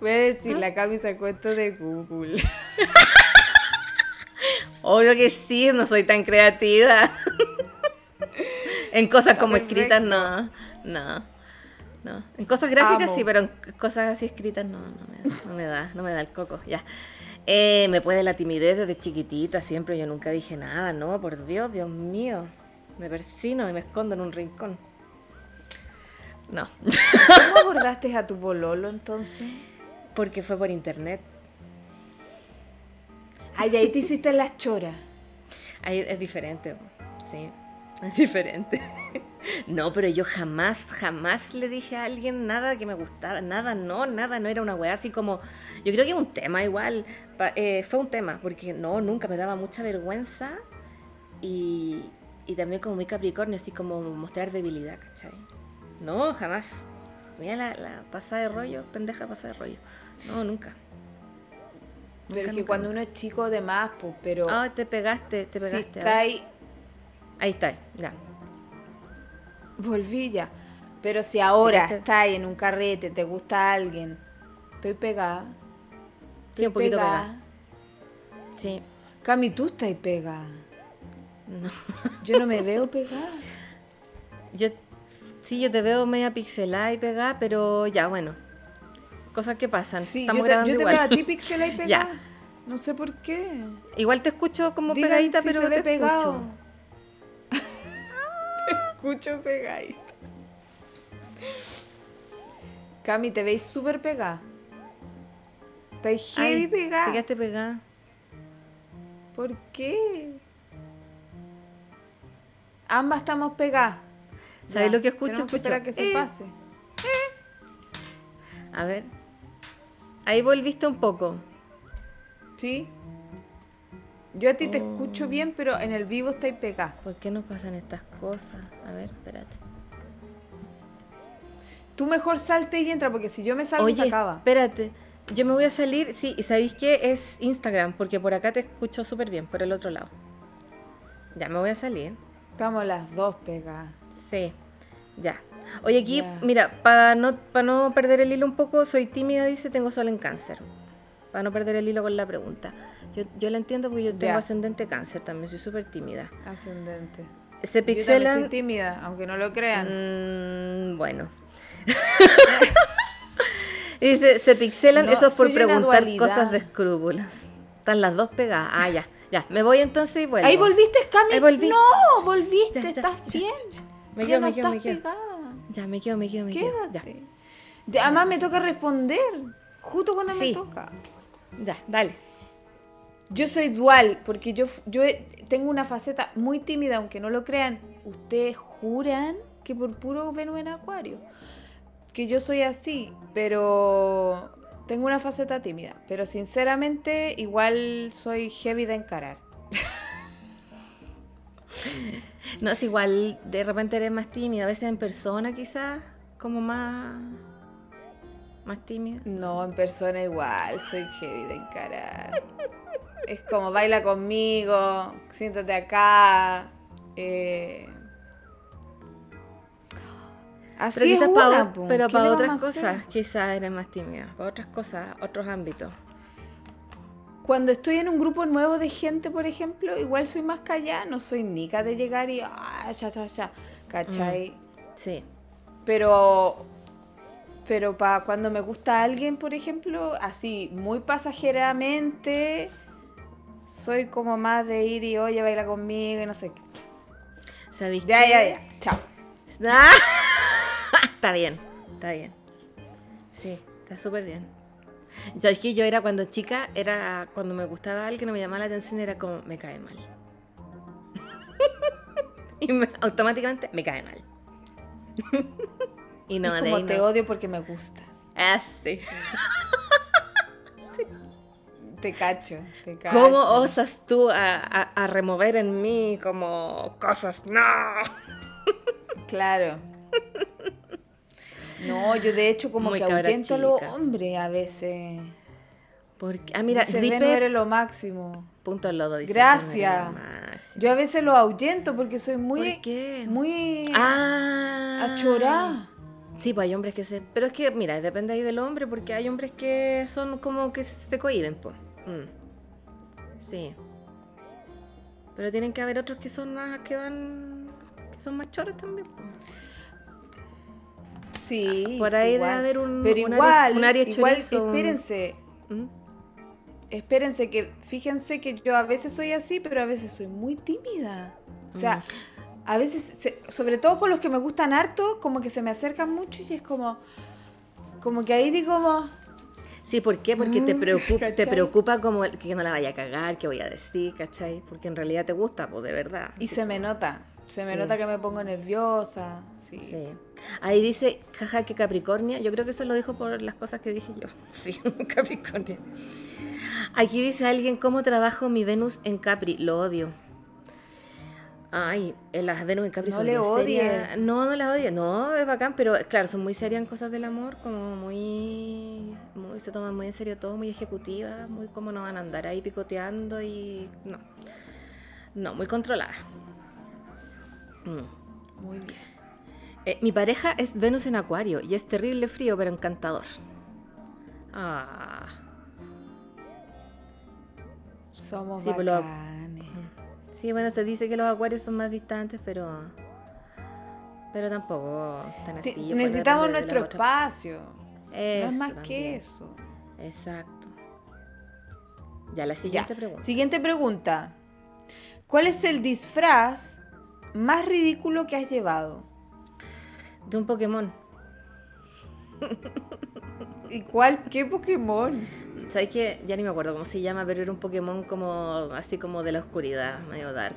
Voy a decir, ¿Ah? la camisa sacó esto de Google. Obvio que sí, no soy tan creativa. en cosas como escritas, no. No. No. En cosas gráficas sí, pero en cosas así escritas no, no me da, no me da el coco. Ya. Eh, me puede la timidez desde chiquitita, siempre yo nunca dije nada, no, por Dios, Dios mío. Me persino y me escondo en un rincón. No. ¿Cómo abordaste a tu pololo entonces? Porque fue por internet. Ay, ahí te hiciste las choras. Ahí es diferente, sí, es diferente. No, pero yo jamás, jamás le dije a alguien nada que me gustaba, nada, no, nada, no era una weá así como, yo creo que un tema igual, pa- eh, fue un tema, porque no, nunca me daba mucha vergüenza y, y también como muy capricornio, así como mostrar debilidad, ¿cachai? No, jamás. Mira la, la pasada de rollo, pendeja pasada de rollo. No, nunca. Pero es que nunca, cuando nunca. uno es chico de más, pues, pero Ah, te pegaste, te si pegaste. a está ahí, Ahí está, ya. Volví ya. Pero si ahora estás ahí en un carrete, te gusta alguien, estoy pegada. Sí, un poquito pegada. Sí, Cami, tú estás pegada. no. Yo no me veo pegada. Yo, sí, yo te veo media pixelada y pegada, pero ya, bueno. Cosas que pasan. Sí, Estamos yo te, grabando yo te igual. veo a ti pixela y pegada. Ya. No sé por qué. Igual te escucho como Digan pegadita, si pero se ve te pegado. escucho. Escucho pegadita. Cami, te veis súper pegada. Estás heavy pegada. Te quedaste pegada. ¿Por qué? Ambas estamos pegadas. ¿Sabes lo que escucho? tenemos que Escucho, esperar que se eh. pase. A ver. Ahí volviste un poco. ¿Sí? Yo a ti te Oh. escucho bien, pero en el vivo estáis pegada. ¿Por qué nos pasan estas cosas? A ver, espérate. Tú mejor salte y entra, porque si yo me salgo se acaba. espérate. Yo me voy a salir. Sí, ¿y sabéis qué? Es Instagram, porque por acá te escucho súper bien, por el otro lado. Ya, me voy a salir. Estamos las dos pegadas. Sí, ya. Oye, aquí, mira, para no, pa no perder el hilo un poco, soy tímida, dice, tengo sol en cáncer. Para no perder el hilo con la pregunta. Yo, yo la entiendo porque yo tengo ascendente cáncer también, soy súper tímida. Ascendente. Se Yo también soy pixelan... tímida, aunque no lo crean. Mm, bueno. Y dice, se pixelan No, eso por preguntar cosas de escrúpulos. Están las dos pegadas. Ah, ya, ya. Me voy entonces y vuelvo. Ahí volviste, Cami. Volví. No, volviste, Ya, ya, estás ya, bien. Me quedo, me quedo, me quedo. Ya, me quedo, me quedo, me quedo. Además me toca responder, justo cuando me toca. Ya, dale. Yo soy dual, porque yo, yo tengo una faceta muy tímida, aunque no lo crean. Ustedes juran que por puro Venus en Acuario, que yo soy así, pero tengo una faceta tímida. Pero sinceramente, igual soy heavy de encarar. No, es igual, de repente eres más tímida, a veces en persona quizás, como más, más tímida. No, en persona igual, soy heavy de encarar. Es como baila conmigo, siéntate acá. eh. Así Pero quizás una, para, pero ¿Qué para otras cosas quizás eres más tímida, para otras cosas, otros ámbitos. Cuando estoy en un grupo nuevo de gente, por ejemplo, igual soy más callada, no soy nica de llegar y ah, ya, ya, ya, ¿cachai? Sí. Pero, pero para cuando me gusta alguien, por ejemplo, así, muy pasajeramente, soy como más de ir y oye, baila conmigo y no sé qué. ¿Sabéis Ya, qué? ya, ya, chao. Ah, está bien, está bien. Sí, está súper bien. ¿Sabes que yo era cuando chica, era cuando me gustaba alguien o me llamaba la atención, era como, me cae mal. y me- automáticamente me cae mal. y no, de como te no. odio porque me gustas. Ah, sí. Te cacho, te cacho. ¿Cómo osas tú a, a- a remover en mí como cosas? ¡No! Claro. No, yo de hecho como Muy que ahuyento a los hombres a veces. Porque, ah, mira, Dice, gripe, "Ven, no eres lo máximo. punto lodo, dice. Gracias. "No eres lo máximo". Yo a veces lo ahuyento porque soy muy, ¿Por qué? muy Ah. achorá. Sí, pues hay hombres que se... Pero es que, mira, depende ahí del hombre, porque hay hombres que son como que se cohiben, pues. Mm. Sí. Pero tienen que haber otros que son más... que van... que son más choros también, pues. Sí. Por sí, ahí debe haber un- Pero un igual, área- un área igual, chorizo, espérense, ¿Mm? espérense que fíjense que yo a veces soy así, pero a veces soy muy tímida. O sea, a veces, se- sobre todo con los que me gustan harto, como que se me acercan mucho y es como, como que ahí digo como, Sí, ¿por qué? Porque te Ah, preocupa, te preocupa como que no la vaya a cagar, que voy a decir, ¿cachai? Porque en realidad te gusta, pues de verdad. y se me nota, se me Sí. nota que me pongo nerviosa, sí. Sí. Ahí dice, jaja, que Capricornia. Yo creo que eso lo dijo por las cosas que dije yo. Sí, Capricornia. Aquí dice alguien, ¿cómo trabajo mi Venus en Capri? Lo odio. Ay, las Venus en Capri No son le odies. No, no las odies. No, es bacán, pero claro, son muy serias en cosas del amor, como muy, muy se toman muy en serio todo, muy ejecutivas, muy como no van a andar ahí picoteando y no. No, muy controladas. Mm. Muy bien. Eh, mi pareja es Venus en Acuario y es terrible frío, pero encantador. Ah, Somos Sí, pues lo- bacanes. Sí, bueno, se dice que los acuarios son más distantes, pero. Pero tampoco tan así. Necesitamos nuestro espacio. no es Eso más que eso. Exacto. Ya, la Ya. siguiente pregunta. Siguiente pregunta. ¿Cuál es el disfraz más ridículo que has llevado? De un Pokémon. ¿Y cuál? ¿Qué Pokémon? ¿Sabes qué? Ya ni me acuerdo cómo se llama, pero era un Pokémon como así como de la oscuridad, medio dark.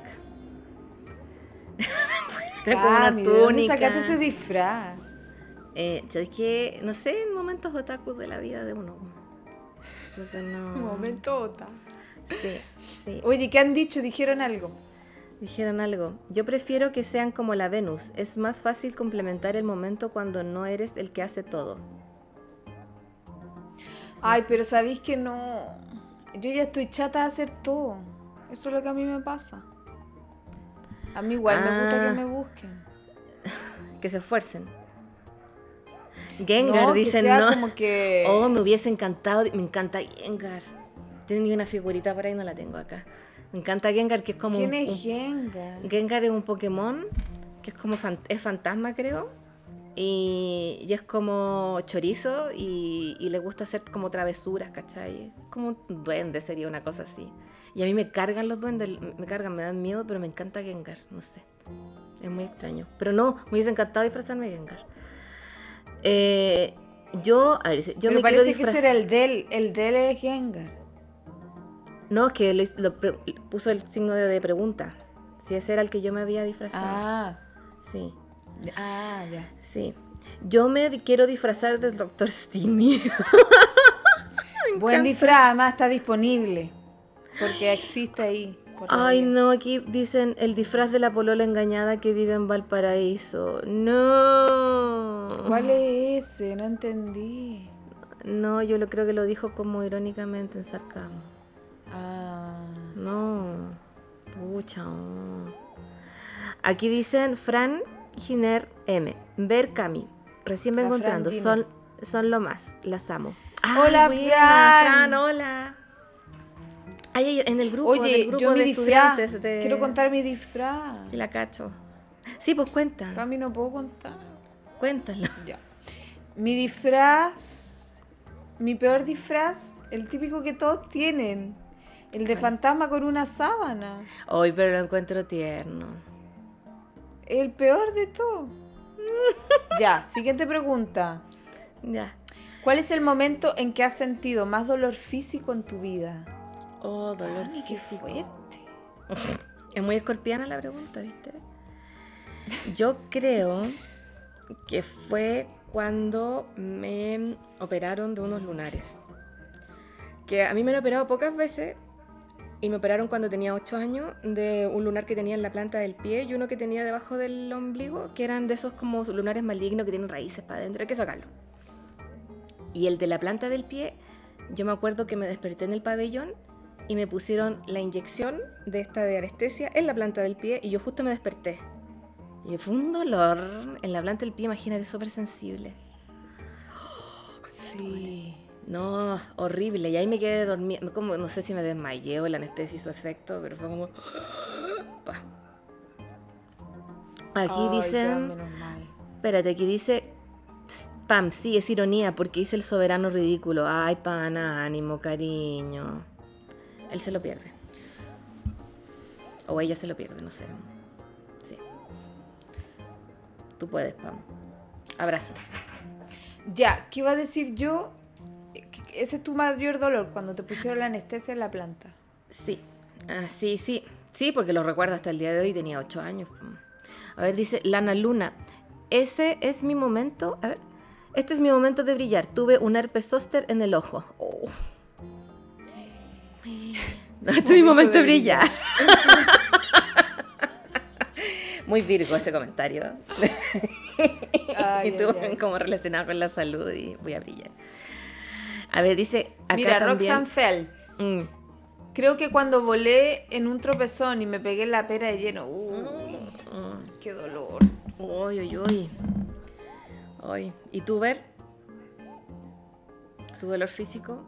era como una Cami, ¿de dónde túnica. sacaste ese disfraz? Eh, ¿Sabes qué? No sé, en momentos otakus de la vida de uno. Entonces no. Momento, Ota. Sí, sí. Oye, ¿qué han dicho? ¿Dijeron algo? Dijeron algo. Yo prefiero que sean como la Venus. Es más fácil complementar el momento cuando no eres el que hace todo. Ay, pero sabéis que no. Yo ya estoy chata de hacer todo. Eso es lo que a mí me pasa. A mí igual me gusta Ah. que me busquen. Que se esfuercen. Gengar no, sea no. como que. Oh, me hubiese encantado. Me encanta Gengar. Tenía una figurita por ahí, no la tengo acá. Me encanta Gengar, que es como ¿Quién un, es un- Gengar? Gengar es un Pokémon que es como fan- es fantasma, creo. Y, y es como chorizo y, y le gusta hacer como travesuras, ¿cachai? Como un duende sería una cosa así. Y a mí me cargan los duendes, me cargan, me dan miedo, pero me encanta Gengar, no sé. Es muy extraño. Pero no, me hubiese encantado disfrazarme de Gengar. Eh, yo, a ver, yo Pero me quiero parece que disfrazar. ese era el del. El del es Gengar. No, es que lo, puso el signo de, de pregunta. Si ese era el que yo me había disfrazado. Ah. Sí. Ah, ya. Sí. Yo me quiero disfrazar del Dr. Steamy. Buen disfraz, además está disponible. Porque existe ahí. Ay, no, aquí dicen el disfraz de la polola engañada que vive en Valparaíso. No. ¿Cuál es ese? No entendí. No, yo lo creo que lo dijo como irónicamente en sarcasmo. Ah. No. Pucha. oh. Aquí dicen Fran Giner M. Ver Cami. Recién vengo entrando. Son, son lo más. Las amo. Hola, buena, Fran. Fran, hola. Ay, en el grupo, en el grupo yo mi de disfraz. estudiantes de- Quiero contar mi disfraz. Sí, la cacho. Sí, pues cuenta. Cami, no puedo contar. Cuéntalo. Ya. Mi disfraz. Mi peor disfraz. El típico que todos tienen. El de fantasma con una sábana. Hoy, pero lo encuentro tierno. El peor de todo. ya, siguiente pregunta. Ya. ¿Cuál es el momento en que has sentido más dolor físico en tu vida? Oh, dolor Cami, qué físico. fuerte. Es muy escorpiana la pregunta, ¿viste? Yo creo que fue cuando me operaron de unos lunares. Que a mí me han operado pocas veces y me operaron cuando tenía 8 años de un lunar que tenía en la planta del pie y uno que tenía debajo del ombligo, que eran de esos como lunares malignos que tienen raíces para adentro, hay que sacarlo. Y el de la planta del pie, yo me acuerdo que me desperté en el pabellón y me pusieron la inyección de esta de anestesia en la planta del pie y yo justo me desperté. Y fue un dolor en la planta del pie, imagínate, súper sensible. Sí. No, horrible. Y ahí me quedé dormida. Como, no sé si me desmayé o el anestesia hizo efecto, pero fue como... Aquí Ay, dicen... Espérate, aquí dice... Pam, sí, es ironía porque hice el soberano ridículo. Ay, pana, ánimo, cariño. Él se lo pierde. O ella se lo pierde, no sé. Sí. Tú puedes, Pam. Abrazos. Ya, ¿qué iba a decir yo? Ese es tu mayor dolor cuando te pusieron la anestesia en la planta. Sí, ah, sí, sí. Sí, porque lo recuerdo hasta el día de hoy, tenía ocho años. A ver, dice Lana Luna. Ese es mi momento. A ver, este es mi momento de brillar. Tuve un herpes zóster en el ojo. Oh. este es mi momento de brillar. Muy virgo ese comentario. y tú como relacionado con la salud y voy a brillar. A ver, dice acá Mira, Roxanne Fell. Mm. Creo que cuando volé en un tropezón y me pegué en la pera de lleno. Uh, mm. Qué dolor. Uy, uy, uy. Uy. ¿Y tú, Ver? ¿Tu dolor físico?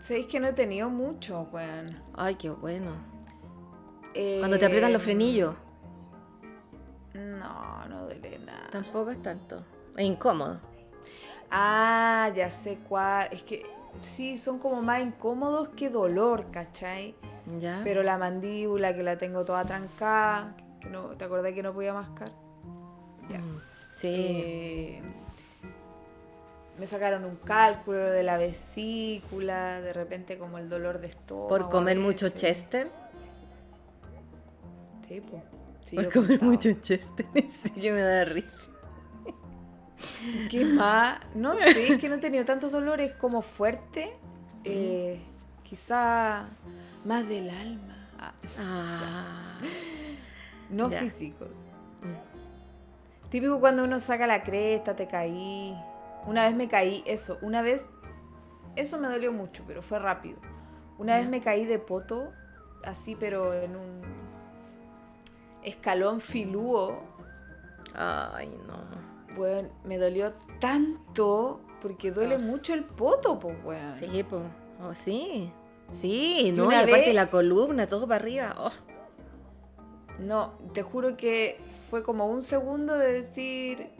Sabéis que no he tenido mucho, weón. Ay, qué bueno. Cuando te aprietan los frenillos. No, no duele nada. Tampoco es tanto. Es incómodo. Ah, ya sé cuál. Es que sí, son como más incómodos que dolor, ¿cachai? Ya. Pero la mandíbula, que la tengo toda trancada, que no, ¿te acordás que no podía mascar? Ya. Mm, sí. Eh, me sacaron un cálculo de la vesícula, de repente como el dolor de estómago. ¿Por comer mucho chester? Sí, pues. Por comer mucho chester, sí me da risa. ¿Qué más? No sé, es que no he tenido tantos dolores como fuerte. Eh, quizá más del alma. Ah, ah. no físicos. Mm. Típico cuando uno saca la cresta, te caí. Una vez me caí, eso, una vez, eso me dolió mucho, pero fue rápido. Una vez me caí de poto, así, pero en un escalón filúo. Ay, no. Bueno, me dolió tanto porque duele mucho el poto, pues, weón. Sí, pues. Oh, sí. Sí, no, y aparte la columna, todo para arriba. Oh. No, te juro que fue como un segundo de decir.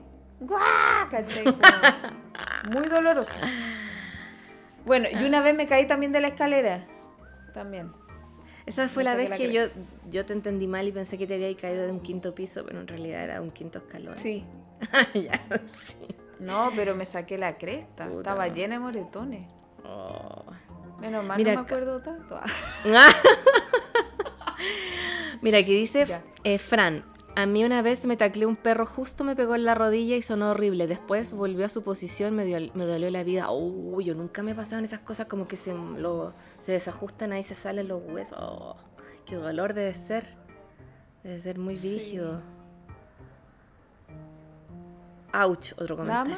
¡Guau! Muy doloroso. Bueno, y una vez me caí también de la escalera. También. Esa fue la vez que yo, yo te entendí mal y pensé que te había caído de un quinto piso, pero en realidad era un quinto escalón. Sí. ya, sí. No, pero me saqué la cresta. Estaba llena de moretones. Oh. Menos mal Mira, no me acuerdo tanto. Mira, aquí dice eh, Fran. A mí una vez me tacleó un perro, justo me pegó en la rodilla y sonó horrible. Después volvió a su posición, me, me dolió la vida. Uy, yo nunca me pasaban esas cosas como que se lo se desajustan ahí, se salen los huesos. Oh, qué dolor debe ser. Debe ser muy rígido. Ouch, otro comentario.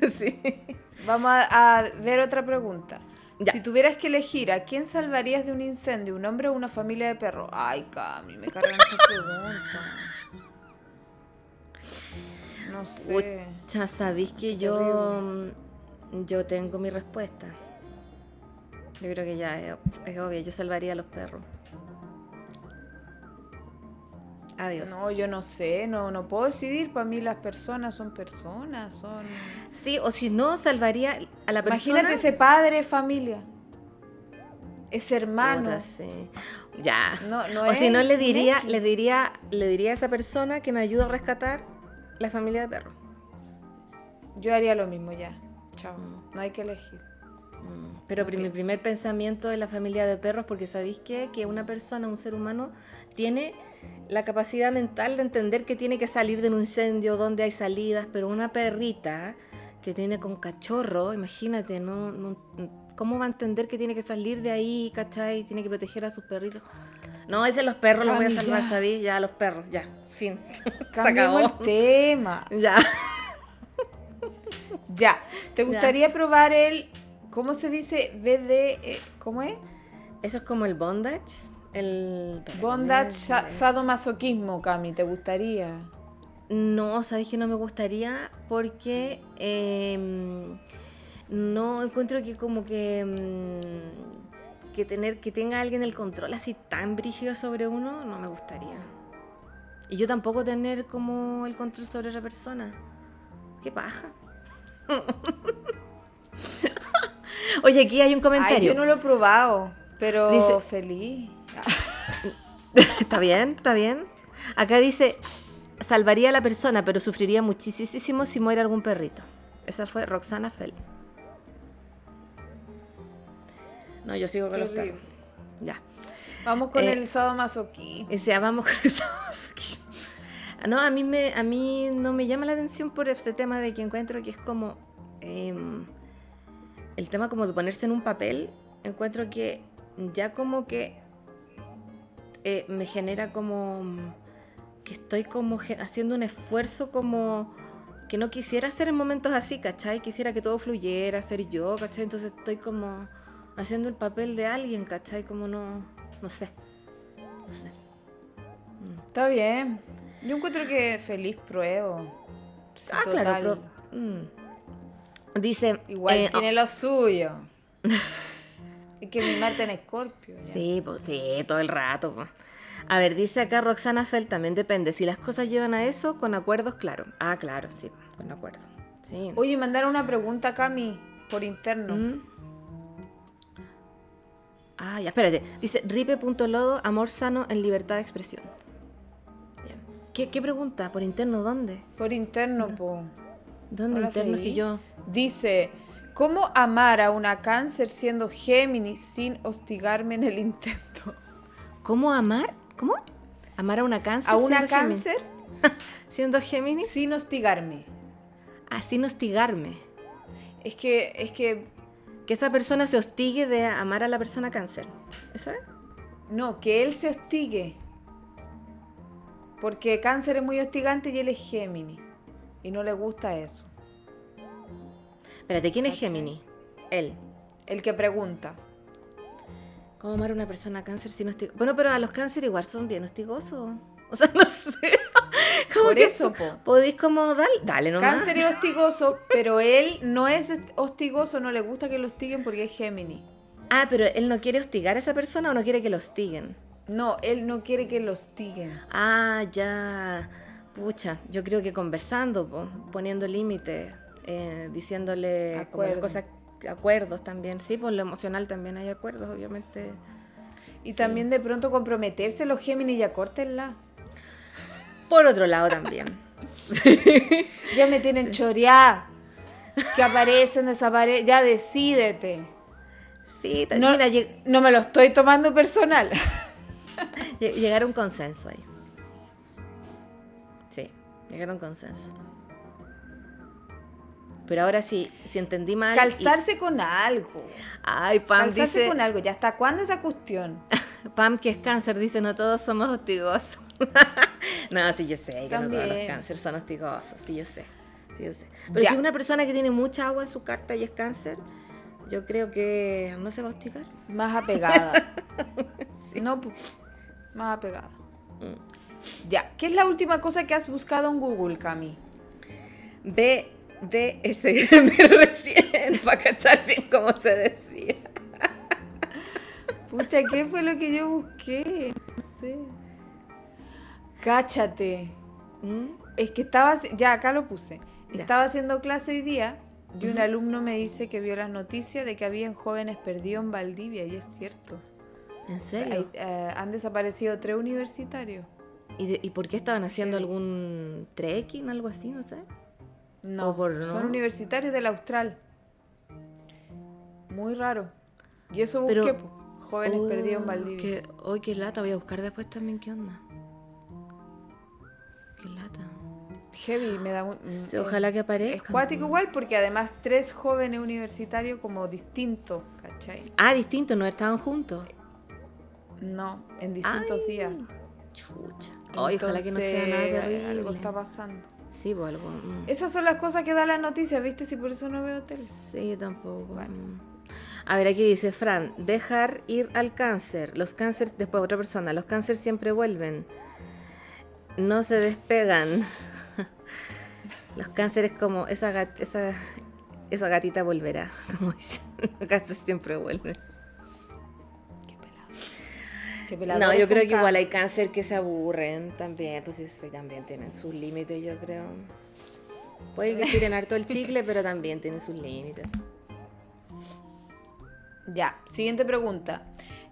sí. Vamos a, ver otra pregunta. Si tuvieras que elegir a quién salvarías de un incendio, un hombre o una familia de perros. Ay, Cami, me cargan esa pregunta. No sé. Ya sabéis que yo, yo tengo mi respuesta. Yo creo que ya es, obvio, yo salvaría a los perros. Adiós. No, yo no sé, no, no puedo decidir. Para mí las personas son personas, son... Sí, o si no, salvaría a la persona... Imagínate ese padre, familia. Ese hermano. Ya. o si no, le diría, le diría, le diría a esa persona que me ayude a rescatar la familia de perros. Yo haría lo mismo ya. Chao. Mm. No hay que elegir. Pero mi primer pensamiento es la familia de perros, porque sabéis qué? que una persona, un ser humano, tiene la capacidad mental de entender que tiene que salir de un incendio, donde hay salidas, pero una perrita que tiene con cachorro, imagínate, no, ¿cómo va a entender que tiene que salir de ahí, cachai? Tiene que proteger a sus perritos. No, es de los perros, los voy a salvar, ¿sabéis? Ya, los perros, ya, fin. Cambiamos el tema. Ya. ya. ¿Te gustaría probar el ¿Cómo se dice BD? Eh, ¿Cómo es? Eso es como el bondage. El bondage, sadomasoquismo, Cami, ¿te gustaría? No, sabes que no me gustaría porque em, no encuentro que como que mm, que tener que tenga alguien el control así tan brígido sobre uno no me gustaría. Y yo tampoco tener como el control sobre otra persona. Qué paja. Oye, aquí hay un comentario. yo no lo he probado, pero feliz. está bien, está bien. Acá dice, salvaría a la persona, pero sufriría muchísimo si muere algún perrito. Esa fue Roxana Fell. No, yo sigo con los perros. Ya. Vamos con Eh, el sadomasoquismo. O sea, vamos con eso. No, a mí, me, a mí no me llama la atención por este tema de que encuentro que es como... em, el tema como de ponerse en un papel, encuentro que ya como que eh, me genera como... mm, que estoy como haciendo un esfuerzo como que no quisiera hacer en momentos así, ¿cachai? Quisiera que todo fluyera, ser yo, ¿cachai? Entonces estoy como haciendo el papel de alguien, ¿cachai? Como no... no sé. No sé. Está bien. Yo encuentro que feliz pruebo. Sí, Ah, total. claro, pero. mm. Dice. Igual eh, tiene lo suyo. Hay que mimarte en Escorpio. Sí, pues sí, todo el rato. po. A ver, dice acá Roxana Fell, también depende. Si las cosas llevan a eso, con acuerdos, claro. Ah, claro, sí, con acuerdo. Sí. Oye, mandaron una pregunta a Cami por interno. Mm. Ah, ya, espérate. Dice ripe.lodo, amor sano en libertad de expresión. Bien. ¿Qué, qué pregunta? ¿Por interno dónde? Por interno, po. ¿Dónde Hola, interno Feli. que yo? Dice, ¿cómo amar a una cáncer siendo Géminis sin hostigarme en el intento? ¿Cómo amar? ¿Cómo? ¿Amar a una cáncer? ¿A una siendo Géminis? cáncer ¿Siendo Géminis? sin hostigarme? Así no hostigarme. Es que, es que, Que esa persona se hostigue de amar a la persona cáncer. ¿Eso es? no, que él se hostigue. Porque cáncer es muy hostigante y él es Géminis. Y no le gusta eso. Espérate, ¿quién es. Géminis? Él. El que pregunta. ¿Cómo amar a una persona cáncer sin hostigar? Bueno, pero a los cáncer igual son bien hostigosos. O sea, no sé. Como Por eso, po. Podéis como dar, dale nomás. Cáncer es hostigoso, pero él no es hostigoso, no le gusta que lo hostiguen porque es Géminis. Ah, pero él no quiere hostigar a esa persona o no quiere que lo hostiguen. No, él no quiere que lo hostiguen. Ah, ya. Pucha, yo creo que conversando, po, poniendo límites, eh, diciéndole como las Acuerdo. cosas, acuerdos también. Sí, por lo emocional también hay acuerdos, obviamente. Y también de pronto comprometerse los Géminis, ya córtenla. Por otro lado también. Ya me tienen choreada. Que aparecen, desaparecen. Ya decídete. Sí, No, mira, no me lo estoy tomando personal. lle- llegar a un consenso ahí. Sí, llegar a un consenso. Pero ahora sí, si entendí mal. y- Calzarse con algo. Ay, Pam Calzarse dice. con algo. ¿Ya hasta cuándo esa cuestión? Pam, que es cáncer, dice: No todos somos hostigosos. no, sí, yo sé que no todos los También. cánceres son hostigosos. Sí, yo sé. Sí, yo sé. Pero Ya. si una persona que tiene mucha agua en su carta y es cáncer, yo creo que no se va a hostigar. Más apegada. No, pues. Más apegada. Mm. Ya. ¿Qué es la última cosa que has buscado en Google, Cami? B, D, S, pero recién, para cachar bien cómo se decía. Pucha, ¿qué fue lo que yo busqué? No sé. Cáchate. ¿Mm? Es que estaba, ya acá lo puse. Ya. Estaba haciendo clase hoy día y un alumno me dice que vio las noticias de que habían jóvenes perdidos en Valdivia y es cierto. ¿En serio? Hay- eh, han desaparecido tres universitarios. ¿Y, de- ¿Y por qué estaban haciendo algún trekking, algo así, no sé? No, son universitarios del Austral. Muy raro. Y eso busqué, Pero- jóvenes Oh, perdidos en Valdivia. Que, hoy qué lata, voy a buscar después también qué onda. Qué lata. Heavy, me da un- ojalá que Es aparezca. cuático igual porque además tres jóvenes universitarios como distintos, ¿cachai? Ah, distinto, no estaban juntos. No, en distintos Ay, días. Chucha. Ay, ojalá que no sea nada Entonces, terrible. Algo está pasando. Sí, pues algo. mm. Esas son las cosas que da la noticia, ¿viste? Si por eso no veo tele. Sí, yo tampoco. Bueno. mm. A ver, aquí dice Fran, dejar ir al cáncer. Los cánceres, después otra persona, los cánceres siempre vuelven. No se despegan. Los cánceres como esa, gat- esa, esa gatita volverá, como dicen. Los cánceres siempre vuelven. No, yo creo que igual hay cáncer que se aburren también, pues sí, también tienen sus límites, yo creo. Pueden que tiren harto el chicle, pero también tienen sus límites. Ya, siguiente pregunta.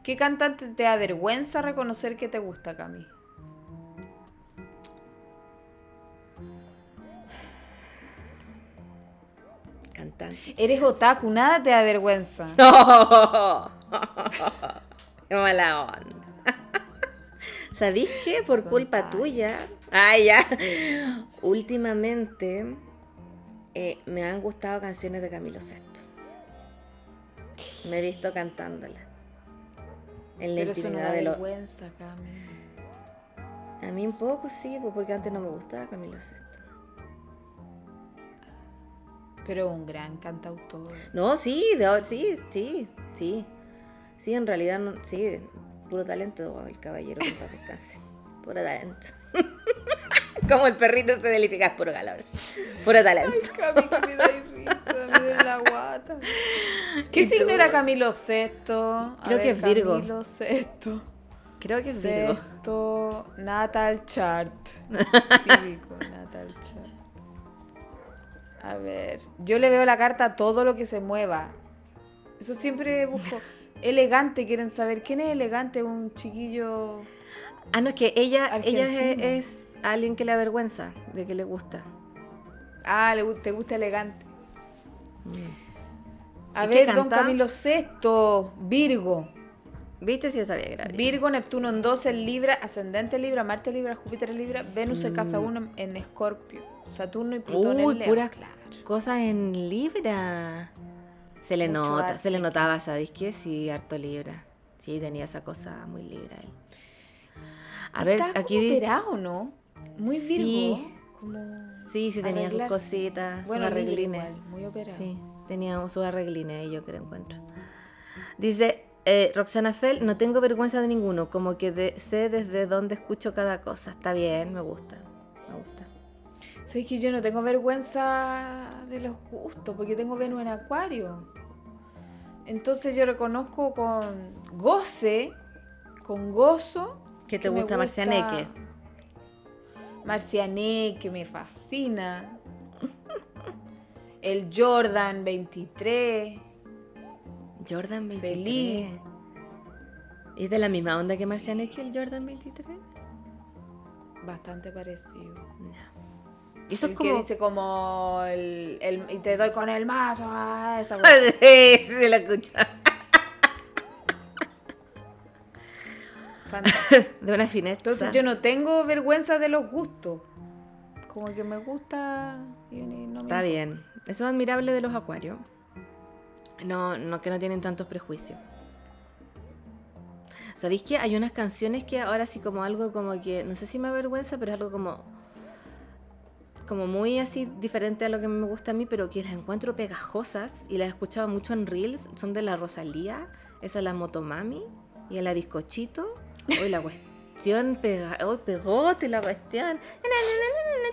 ¿Qué cantante te avergüenza reconocer que te gusta, Cami? Cantante. Eres otaku, nada te avergüenza. No. Qué mala onda. ¿Sabéis qué? Por Son culpa tuya. ¡Ay, ya! Últimamente eh, me han gustado canciones de Camilo VI. Me he visto cantándolas. En la Pero eso no intimidad da de los. vergüenza, Cami. A mí un poco sí, pues, porque antes no me gustaba Camilo VI. Pero un gran cantautor. No, sí, de sí, sí, sí. Sí, en realidad, no, sí, puro talento el caballero que descanse. Puro talento. Como el perrito se delifica, es puro calor. Puro talento. Cami, que me da risa, me da la guata. ¿Qué ¿Y signo tú? era Camilo Sexto? Creo que es Virgo. Camilo Sexto. Creo que es Virgo. Sexto, Natal Chart. Típico, Natal Chart. A ver, yo le veo la carta a todo lo que se mueva. Eso siempre busco. Elegante, quieren saber. ¿Quién es elegante? Un chiquillo. Ah, no, es que ella, ella es, alguien que le avergüenza, de que le gusta. Ah, le te gusta elegante. A ¿Y qué ver, don? Camilo Sexto, Virgo. ¿Viste si yo sabía que era Virgo? Neptuno en 12 en Libra, Ascendente en Libra, Marte Libra, Júpiter Libra, Venus en casa 1 en Escorpio, Saturno y Plutón Uy, en Leo. puras Claro. cosas en Libra. Se le Mucho nota, se le aquí. notaba, ¿sabéis qué? Sí, harto Libra. Sí, tenía esa cosa muy Libra él. A ver, Está aquí como dice- operado, ¿no? Muy Virgo. Sí. Como Sí, sí, tenía sus cositas, Bueno, sus arreglines. igual, muy operado. Sí, tenía sus arreglines yo creo, encuentro. Dice, eh, Roxana Fell, no tengo vergüenza de ninguno, como que de- sé desde dónde escucho cada cosa. Está bien, me gusta, me gusta. Sabes que yo no tengo vergüenza de los gustos, porque tengo Venus en Acuario. Entonces yo reconozco con goce, con gozo. ¿Qué te me gusta, Marcianeque? Marcianeque, me fascina. El Jordan 23. Jordan 23. Feliz. ¿Es de la misma onda que Marcianeque el Jordan 23? Bastante parecido. No. Y eso el es que como... dice como el, el- y te doy con el mazo. ah, esa sí, se la escucha. De una fineza. Entonces yo no tengo vergüenza de los gustos. Como que me gusta y ni- no me Está bien. Eso es admirable de los acuarios. No, no que no tienen tantos prejuicios. ¿Sabéis que hay unas canciones que ahora sí como algo como que, no sé si me avergüenza, pero es algo como, como muy así diferente a lo que me gusta a mí, pero que las encuentro pegajosas y las he escuchado mucho en Reels, son de la Rosalía, esa es la Motomami y la Bizcochito. Hoy la cuestión pega, hoy pegote la cuestión.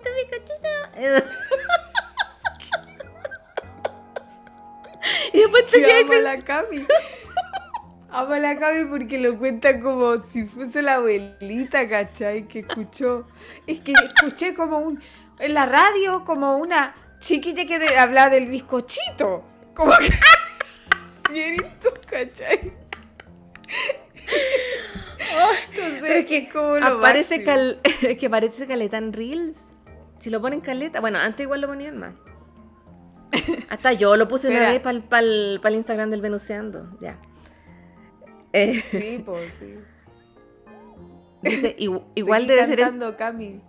Tu bizcochito. Y después te Que quedas a la Cami. Amo a la Cami porque lo cuenta como si fuese la abuelita, ¿cachai? Que escuchó. Es que escuché como un. En la radio, como una chiquilla que de- hablaba del bizcochito. Como que. Fierito, ¿cachai? Entonces, Pero es que como aparece cal, es que aparece caleta en Reels. Si lo ponen caleta, bueno, antes igual lo ponían más. Hasta yo lo puse una Espera. vez para el, Instagram del Venuseando. Ya. Eh, Sí, pues sí. dice, "Igu- igual debe ser. Cami.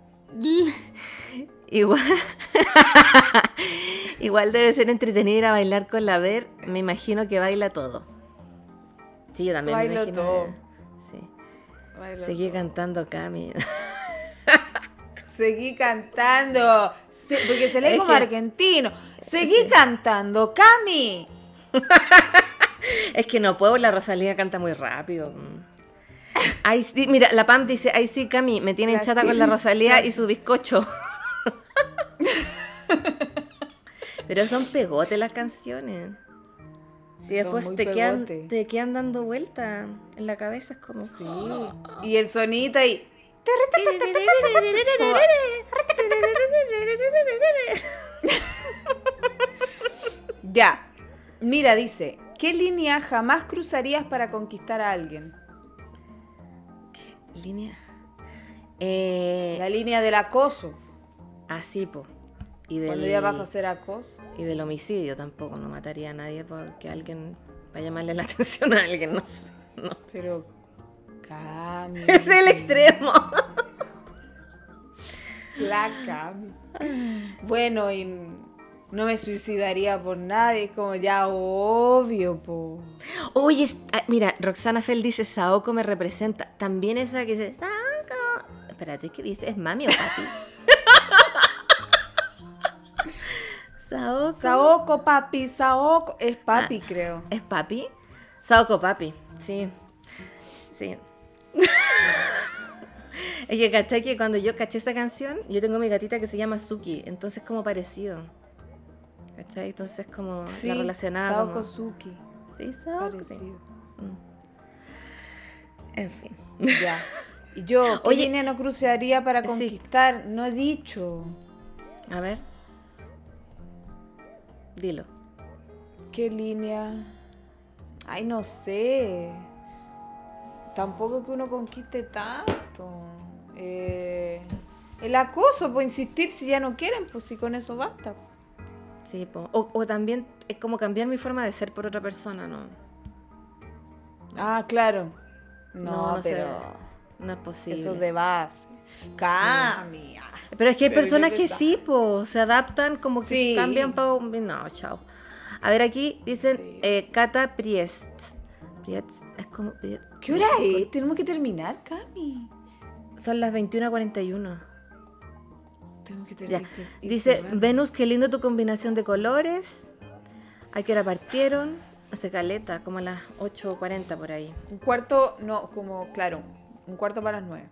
Igual. igual debe ser entretenido ir a bailar con la Ver. Me imagino que baila todo. Sí, yo también me Bailo imagino. todo. Sí. Seguí todo. cantando Cami. Seguí cantando. Se- porque se lee Es como que- argentino. Seguí cantando, Cami. Es que no puedo, la Rosalía canta muy rápido. Ay, sí, mira, la Pam dice, ay sí, Cami, me tienen La chata con la Rosalía chata. y su bizcocho. Pero son pegotes las canciones. Si Son después te quedan, pegote. te quedan dando vueltas en la cabeza, es como... Sí. Y el sonito ahí. Ya. Mira, dice. ¿Qué línea jamás cruzarías para conquistar a alguien? Línea. Eh, La línea del acoso. Así, po. Y del, Cuando ya vas a hacer acoso. y del homicidio tampoco, no mataría a nadie porque alguien va a llamarle la atención a alguien, no sé. No. Pero. Cami. Es el extremo. La Cami. Bueno, y no me suicidaría por nadie, como ya obvio, po. Oye, ah, mira, Roxana Fell dice, Saoko me representa. También esa que dice, Saoko. Espérate, ¿qué dice? ¿Es mami o papi? Saoko. Saoko, papi, Saoko. Es papi, Ah. creo. ¿Es papi? Saoko papi, sí. Sí. es que caché que cuando yo caché esta canción, yo tengo mi gatita que se llama Suki, entonces como parecido. ¿Cachai? Entonces como Sí, la relacionada. Saoko como- Suki. Sí, Saoko. sí. Parecido. En fin. Ya. Y yo, ¿qué Oye, línea no cruzaría para sí. conquistar? No he dicho. A ver. Dilo. ¿Qué línea? Ay, no sé. Tampoco que uno conquiste tanto. Eh, el acoso, pues insistir si ya no quieren, pues si con eso basta. Sí, po. O, o también es como cambiar mi forma de ser por otra persona, ¿no? Ah, claro. No, No, no sé. pero No es posible. eso de. Cambia. Ah. Pero es que hay Pero personas que sí, po, se adaptan, como que sí. cambian para No, chao. A ver, aquí dicen sí. eh, Cata Priest. Priest es como... Priest. ¿Qué hora es? Tenemos que terminar, Cami. Son las 21.41. Tenemos que terminar. Dice, Venus, qué lindo tu combinación de colores. ¿A qué hora partieron? Hace caleta, como a las 8.40 por ahí. Un cuarto, no, como, claro, un cuarto para las 9.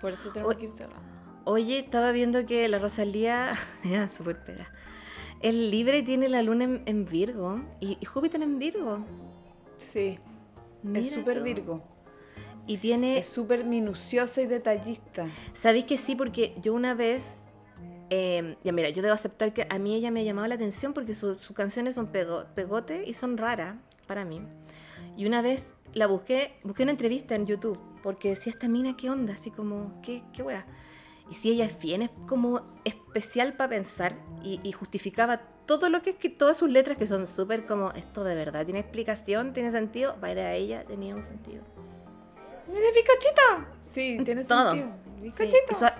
Por eso tenemos que ir cerrando. Oye, estaba viendo que la Rosalía, súper pera, es libre y tiene la luna en, en Virgo y, y Júpiter en Virgo. Sí, Mira es súper. Virgo. Y tiene, Es súper minuciosa y detallista. ¿sabéis que sí? Porque yo una vez, eh, ya mira, yo debo aceptar que a mí ella me ha llamado la atención porque su- sus canciones son pego- pegote y son raras para mí. Y una vez la busqué, busqué una entrevista en YouTube porque decía esta mina, ¿qué onda? Así como, ¿qué, qué wea? Y si ella es bien, es como especial para pensar y, y justificaba todo lo que es que todas sus letras que son súper como, esto de verdad tiene explicación, tiene sentido, para ella tenía un sentido. ¡Mira, Picachita! Sí, tiene Todo. sentido. Sí,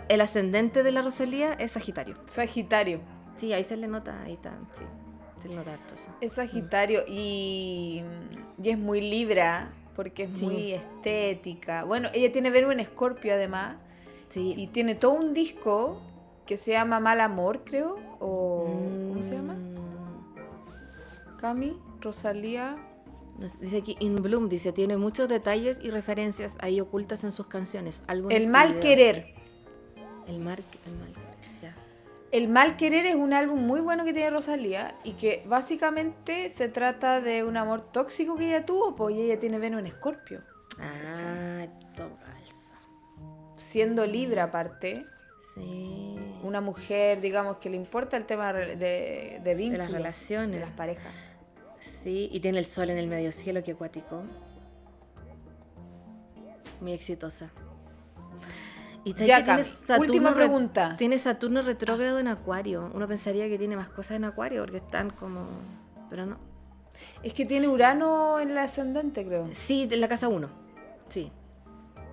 el ascendente de la Rosalía es Sagitario. Sagitario. Sí, ahí se le nota, ahí está, sí. Harto eso. Es Sagitario y, y es muy Libra porque es Sí. muy estética. Bueno, ella tiene Venus en Escorpio además Sí. y tiene todo un disco que se llama Mal Amor, creo. O, ¿Cómo se llama? Mm, Cami, Rosalía. Dice aquí, In Bloom, dice, tiene muchos detalles y referencias ahí ocultas en sus canciones. El Mal. Querer. El, mar, el mal. El Mal Querer es un álbum muy bueno que tiene Rosalía y que básicamente se trata de un amor tóxico que ella tuvo, pues ella tiene Venus en Escorpio. Ah, todo. Siendo Libra aparte, Sí. una mujer, digamos, que le importa el tema de, de, de vínculos, relaciones. de las parejas. Sí, y tiene el sol en el medio cielo, que acuático. Muy exitosa. Y Ya, última re- pregunta. Tiene Saturno retrógrado en Acuario. Uno pensaría que tiene más cosas en Acuario porque están como. Pero no. Es que tiene Urano en la ascendente, creo. Sí, de la casa 1. Sí.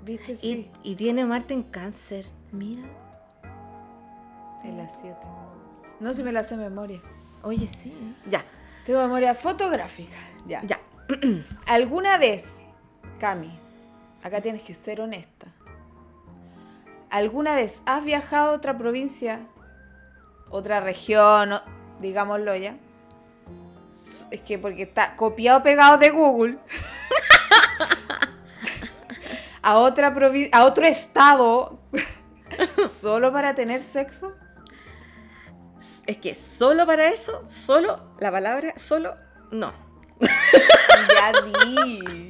¿Viste? Y, Sí. y tiene Marte en Cáncer. Mira. En la 7. No se me la hace memoria. Oye, sí. Ya, Tengo memoria fotográfica. Ya. ya. ¿Alguna vez, Cami, acá tienes que ser honesta, ¿alguna vez has viajado a otra provincia, otra región, digámoslo ya? Es que porque está copiado pegado de Google. a otra provi- a otro estado solo para tener sexo? Es que solo para eso, solo, la palabra solo, no. Ya di.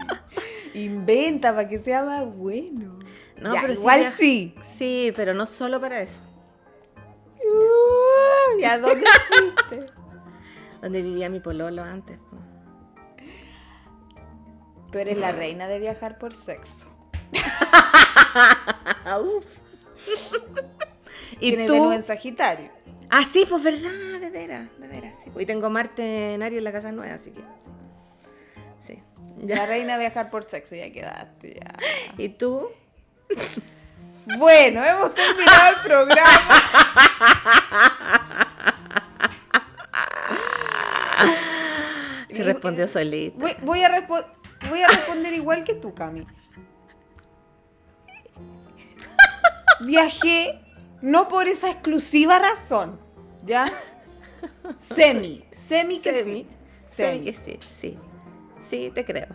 Inventa para que sea más bueno. No, Ya, pero igual viaja- sí. Sí, pero no solo para eso. Uh, ¿Y a dónde fuiste? Donde vivía mi pololo antes. Tú eres la reina de viajar por sexo. Uf. Y ¿Y Tienes Venus tú? en Sagitario. Ah, sí, pues verdad, de veras, de veras. Sí. Hoy tengo Marte en Aries en la casa nueva, así que. Sí. sí. La reina viajar por sexo, ya quedaste, ya. ¿Y tú? Bueno, hemos terminado el programa. Se respondió solita. Voy, voy a respo- voy a responder igual que tú, Cami. Viajé no por esa exclusiva razón, ¿ya? Semi, semi que Semi. sí. Semi que sí, sí. Sí, te creo.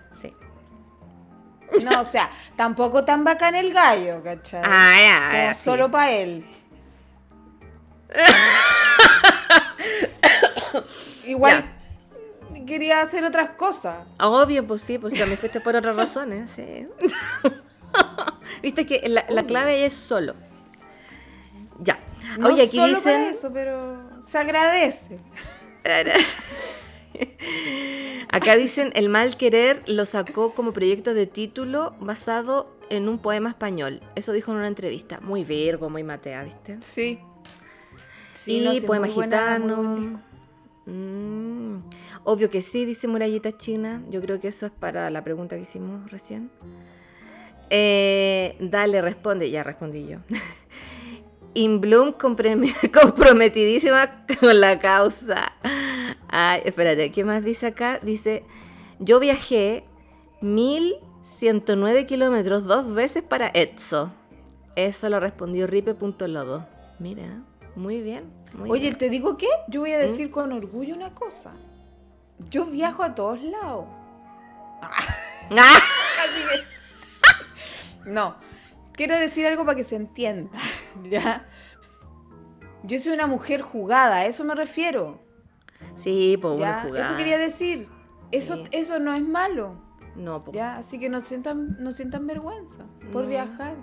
No, o sea, tampoco tan bacán el gallo, ¿cachai? Ah, ya, Como ya, sí. solo para él. Igual quería hacer otras cosas. Obvio, pues sí, pues también fuiste por otras razones, sí. Viste que la, la clave es solo. Ya. No Oye, aquí solo para dicen. eso, pero se agradece. Acá dicen el mal querer lo sacó como proyecto de título basado en un poema español. Eso dijo en una entrevista. Muy virgo, muy matea, ¿viste? Sí. y no, sí, poema buena, muy buen gitano. Mm, obvio que sí, dice Murallita China. Yo creo que eso es para la pregunta que hicimos recién. Eh, dale, responde. Ya respondí yo. In Bloom comprometidísima con la causa. Ay, espérate, ¿qué más dice acá? Dice, yo viajé 1109 kilómetros dos veces para Etso. Eso lo respondió Ripe.lodo. Mira, muy bien. muy Oye, bien. ¿te digo qué? Yo ¿Mm? voy a decir con orgullo una cosa. Yo viajo a todos lados. ¡Ah! Así que- No, quiero decir algo para que se entienda. ¿Ya? Yo soy una mujer jugada, a eso me refiero. Sí, pues una ¿ya? jugada. Eso quería decir. Eso, Sí. eso no es malo. No, pues. ¿ya? Así que no sientan, no sientan vergüenza por No. viajar.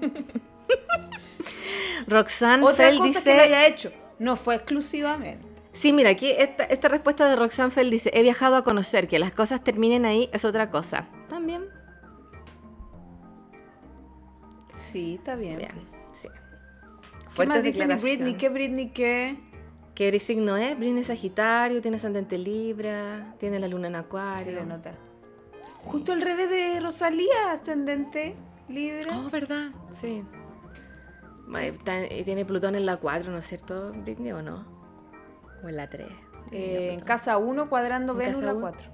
Roxanne Otra Fell cosa dice. que lo haya hecho. No fue exclusivamente. Sí, mira, aquí esta, esta respuesta de Roxanne Fell dice: He viajado a conocer, que las cosas terminen ahí es otra cosa. También. Sí, está bien. Bien, sí. ¿Qué más dice. Britney? ¿Qué Britney qué? ¿Qué signo es? Britney Sagitario, tiene ascendente Libra, tiene la luna en Acuario. le nota. Justo al revés de Rosalía, ascendente libre. Oh, ¿verdad? Sí. Y tiene Plutón en la 4, ¿no es cierto, Britney, o no? O en la 3. Eh, en casa 1 cuadrando En Venus casa la uno. 4.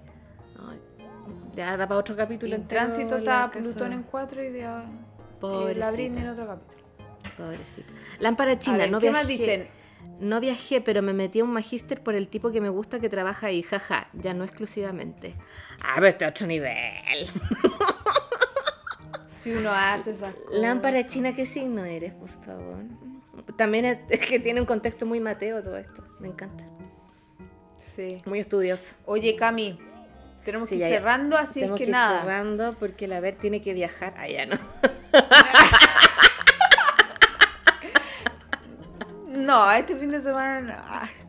ya da para otro capítulo En tránsito está Plutón en 4 y de, eh, la. Britney en otro capítulo. Pobrecita. Lámpara china, ver, no ¿qué más dicen? No viajé, pero me metí a un magíster por el tipo que me gusta que trabaja ahí, jaja, ya no exclusivamente. Ah, pero este otro nivel. Si uno hace esas cosas. Lámpara china, ¿qué signo eres, por favor? También es, que tiene un contexto muy mateo todo esto. Me encanta. Sí. Muy estudioso. Oye, Cami, tenemos Sí, que ir cerrando, así es que, ir nada. cerrando porque la ver tiene que viajar. Allá no. No, este fin de semana no.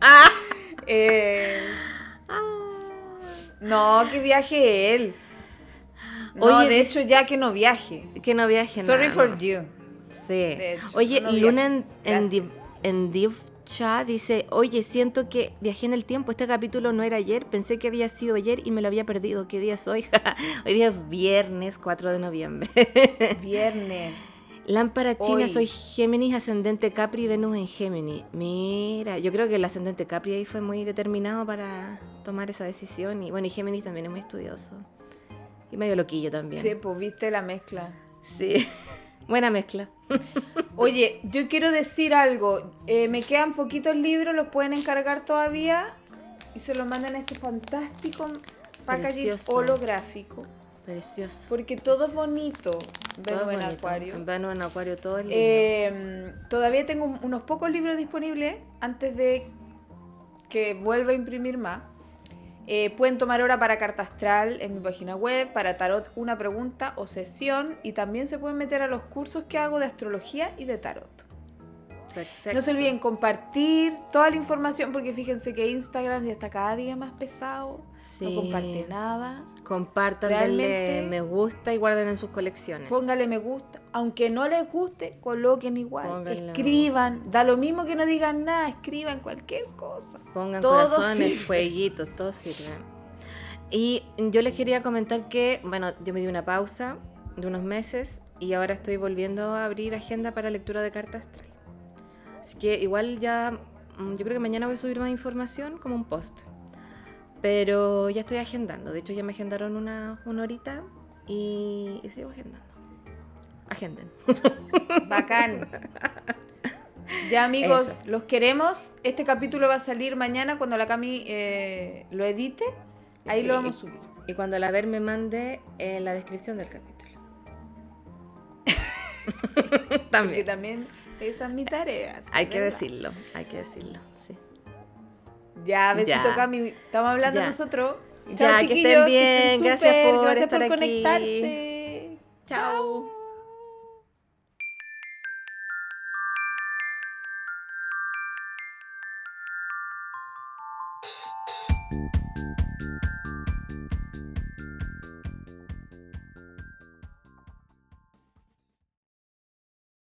Ah. Eh, no, que viaje él. No, Oye, de hecho, ya que no viaje. Que no viaje Sorry nada, for no. you. Sí. Hecho, oye, no Luna en, en. Div- en Divcha dice, oye, siento que viajé en el tiempo, este capítulo no era ayer, pensé que había sido ayer y me lo había perdido. ¿Qué día es hoy? hoy día es viernes 4 de noviembre. Viernes. Lámpara china, Hoy. soy Géminis, ascendente Capri, Venus en Géminis. Mira, yo creo que el ascendente Capri ahí fue muy determinado para tomar esa decisión. Y bueno, y Géminis también es muy estudioso. Y medio loquillo también. Sí, pues viste la mezcla. Sí. Buena mezcla. Oye, yo quiero decir algo. Eh, me quedan poquitos libros, los pueden encargar todavía y se los mandan a este fantástico packaging holográfico. Precioso. Porque todo es bonito. Todo Venus en bonito. Acuario. En Venus en Acuario todo es lindo. Eh, todavía tengo un- unos pocos libros disponibles antes de que vuelva a imprimir más. Eh, pueden tomar hora para carta astral en mi página web, para tarot una pregunta o sesión y también se pueden meter a los cursos que hago de astrología y de tarot. Perfecto. No se olviden compartir toda la información porque fíjense que Instagram ya está cada día más pesado. Sí. No comparte nada. Compartan, Realmente- denle me gusta y guarden en sus colecciones. Póngale me gusta. Aunque no les guste, coloquen igual. Escriban. Da lo mismo que no digan nada. Escriban cualquier cosa. Pongan Todo corazones, sirve. fueguitos, todo sirve. Y yo les quería comentar que, bueno, yo me di una pausa de unos meses y ahora estoy volviendo a abrir agenda para lectura de carta astral. Así que igual ya, mm, yo creo que mañana voy a subir más información como un post. Pero ya estoy agendando. De hecho, ya me agendaron una, una horita y, y sigo agendando. Agenden. Bacán. Ya amigos, Eso. los queremos. Este capítulo va a salir mañana cuando la Cami eh, lo edite. Ahí Sí. lo vamos a subir. Y cuando la ver me mande en la descripción del capítulo. Porque También. Esa es mi tarea. Hay que ¿verdad? decirlo, hay que decirlo. Sí. Ya, besito. Cami. Estamos hablando Ya. nosotros. Ya, que estén bien. Gracias por gracias estar por aquí. conectarse. Chao.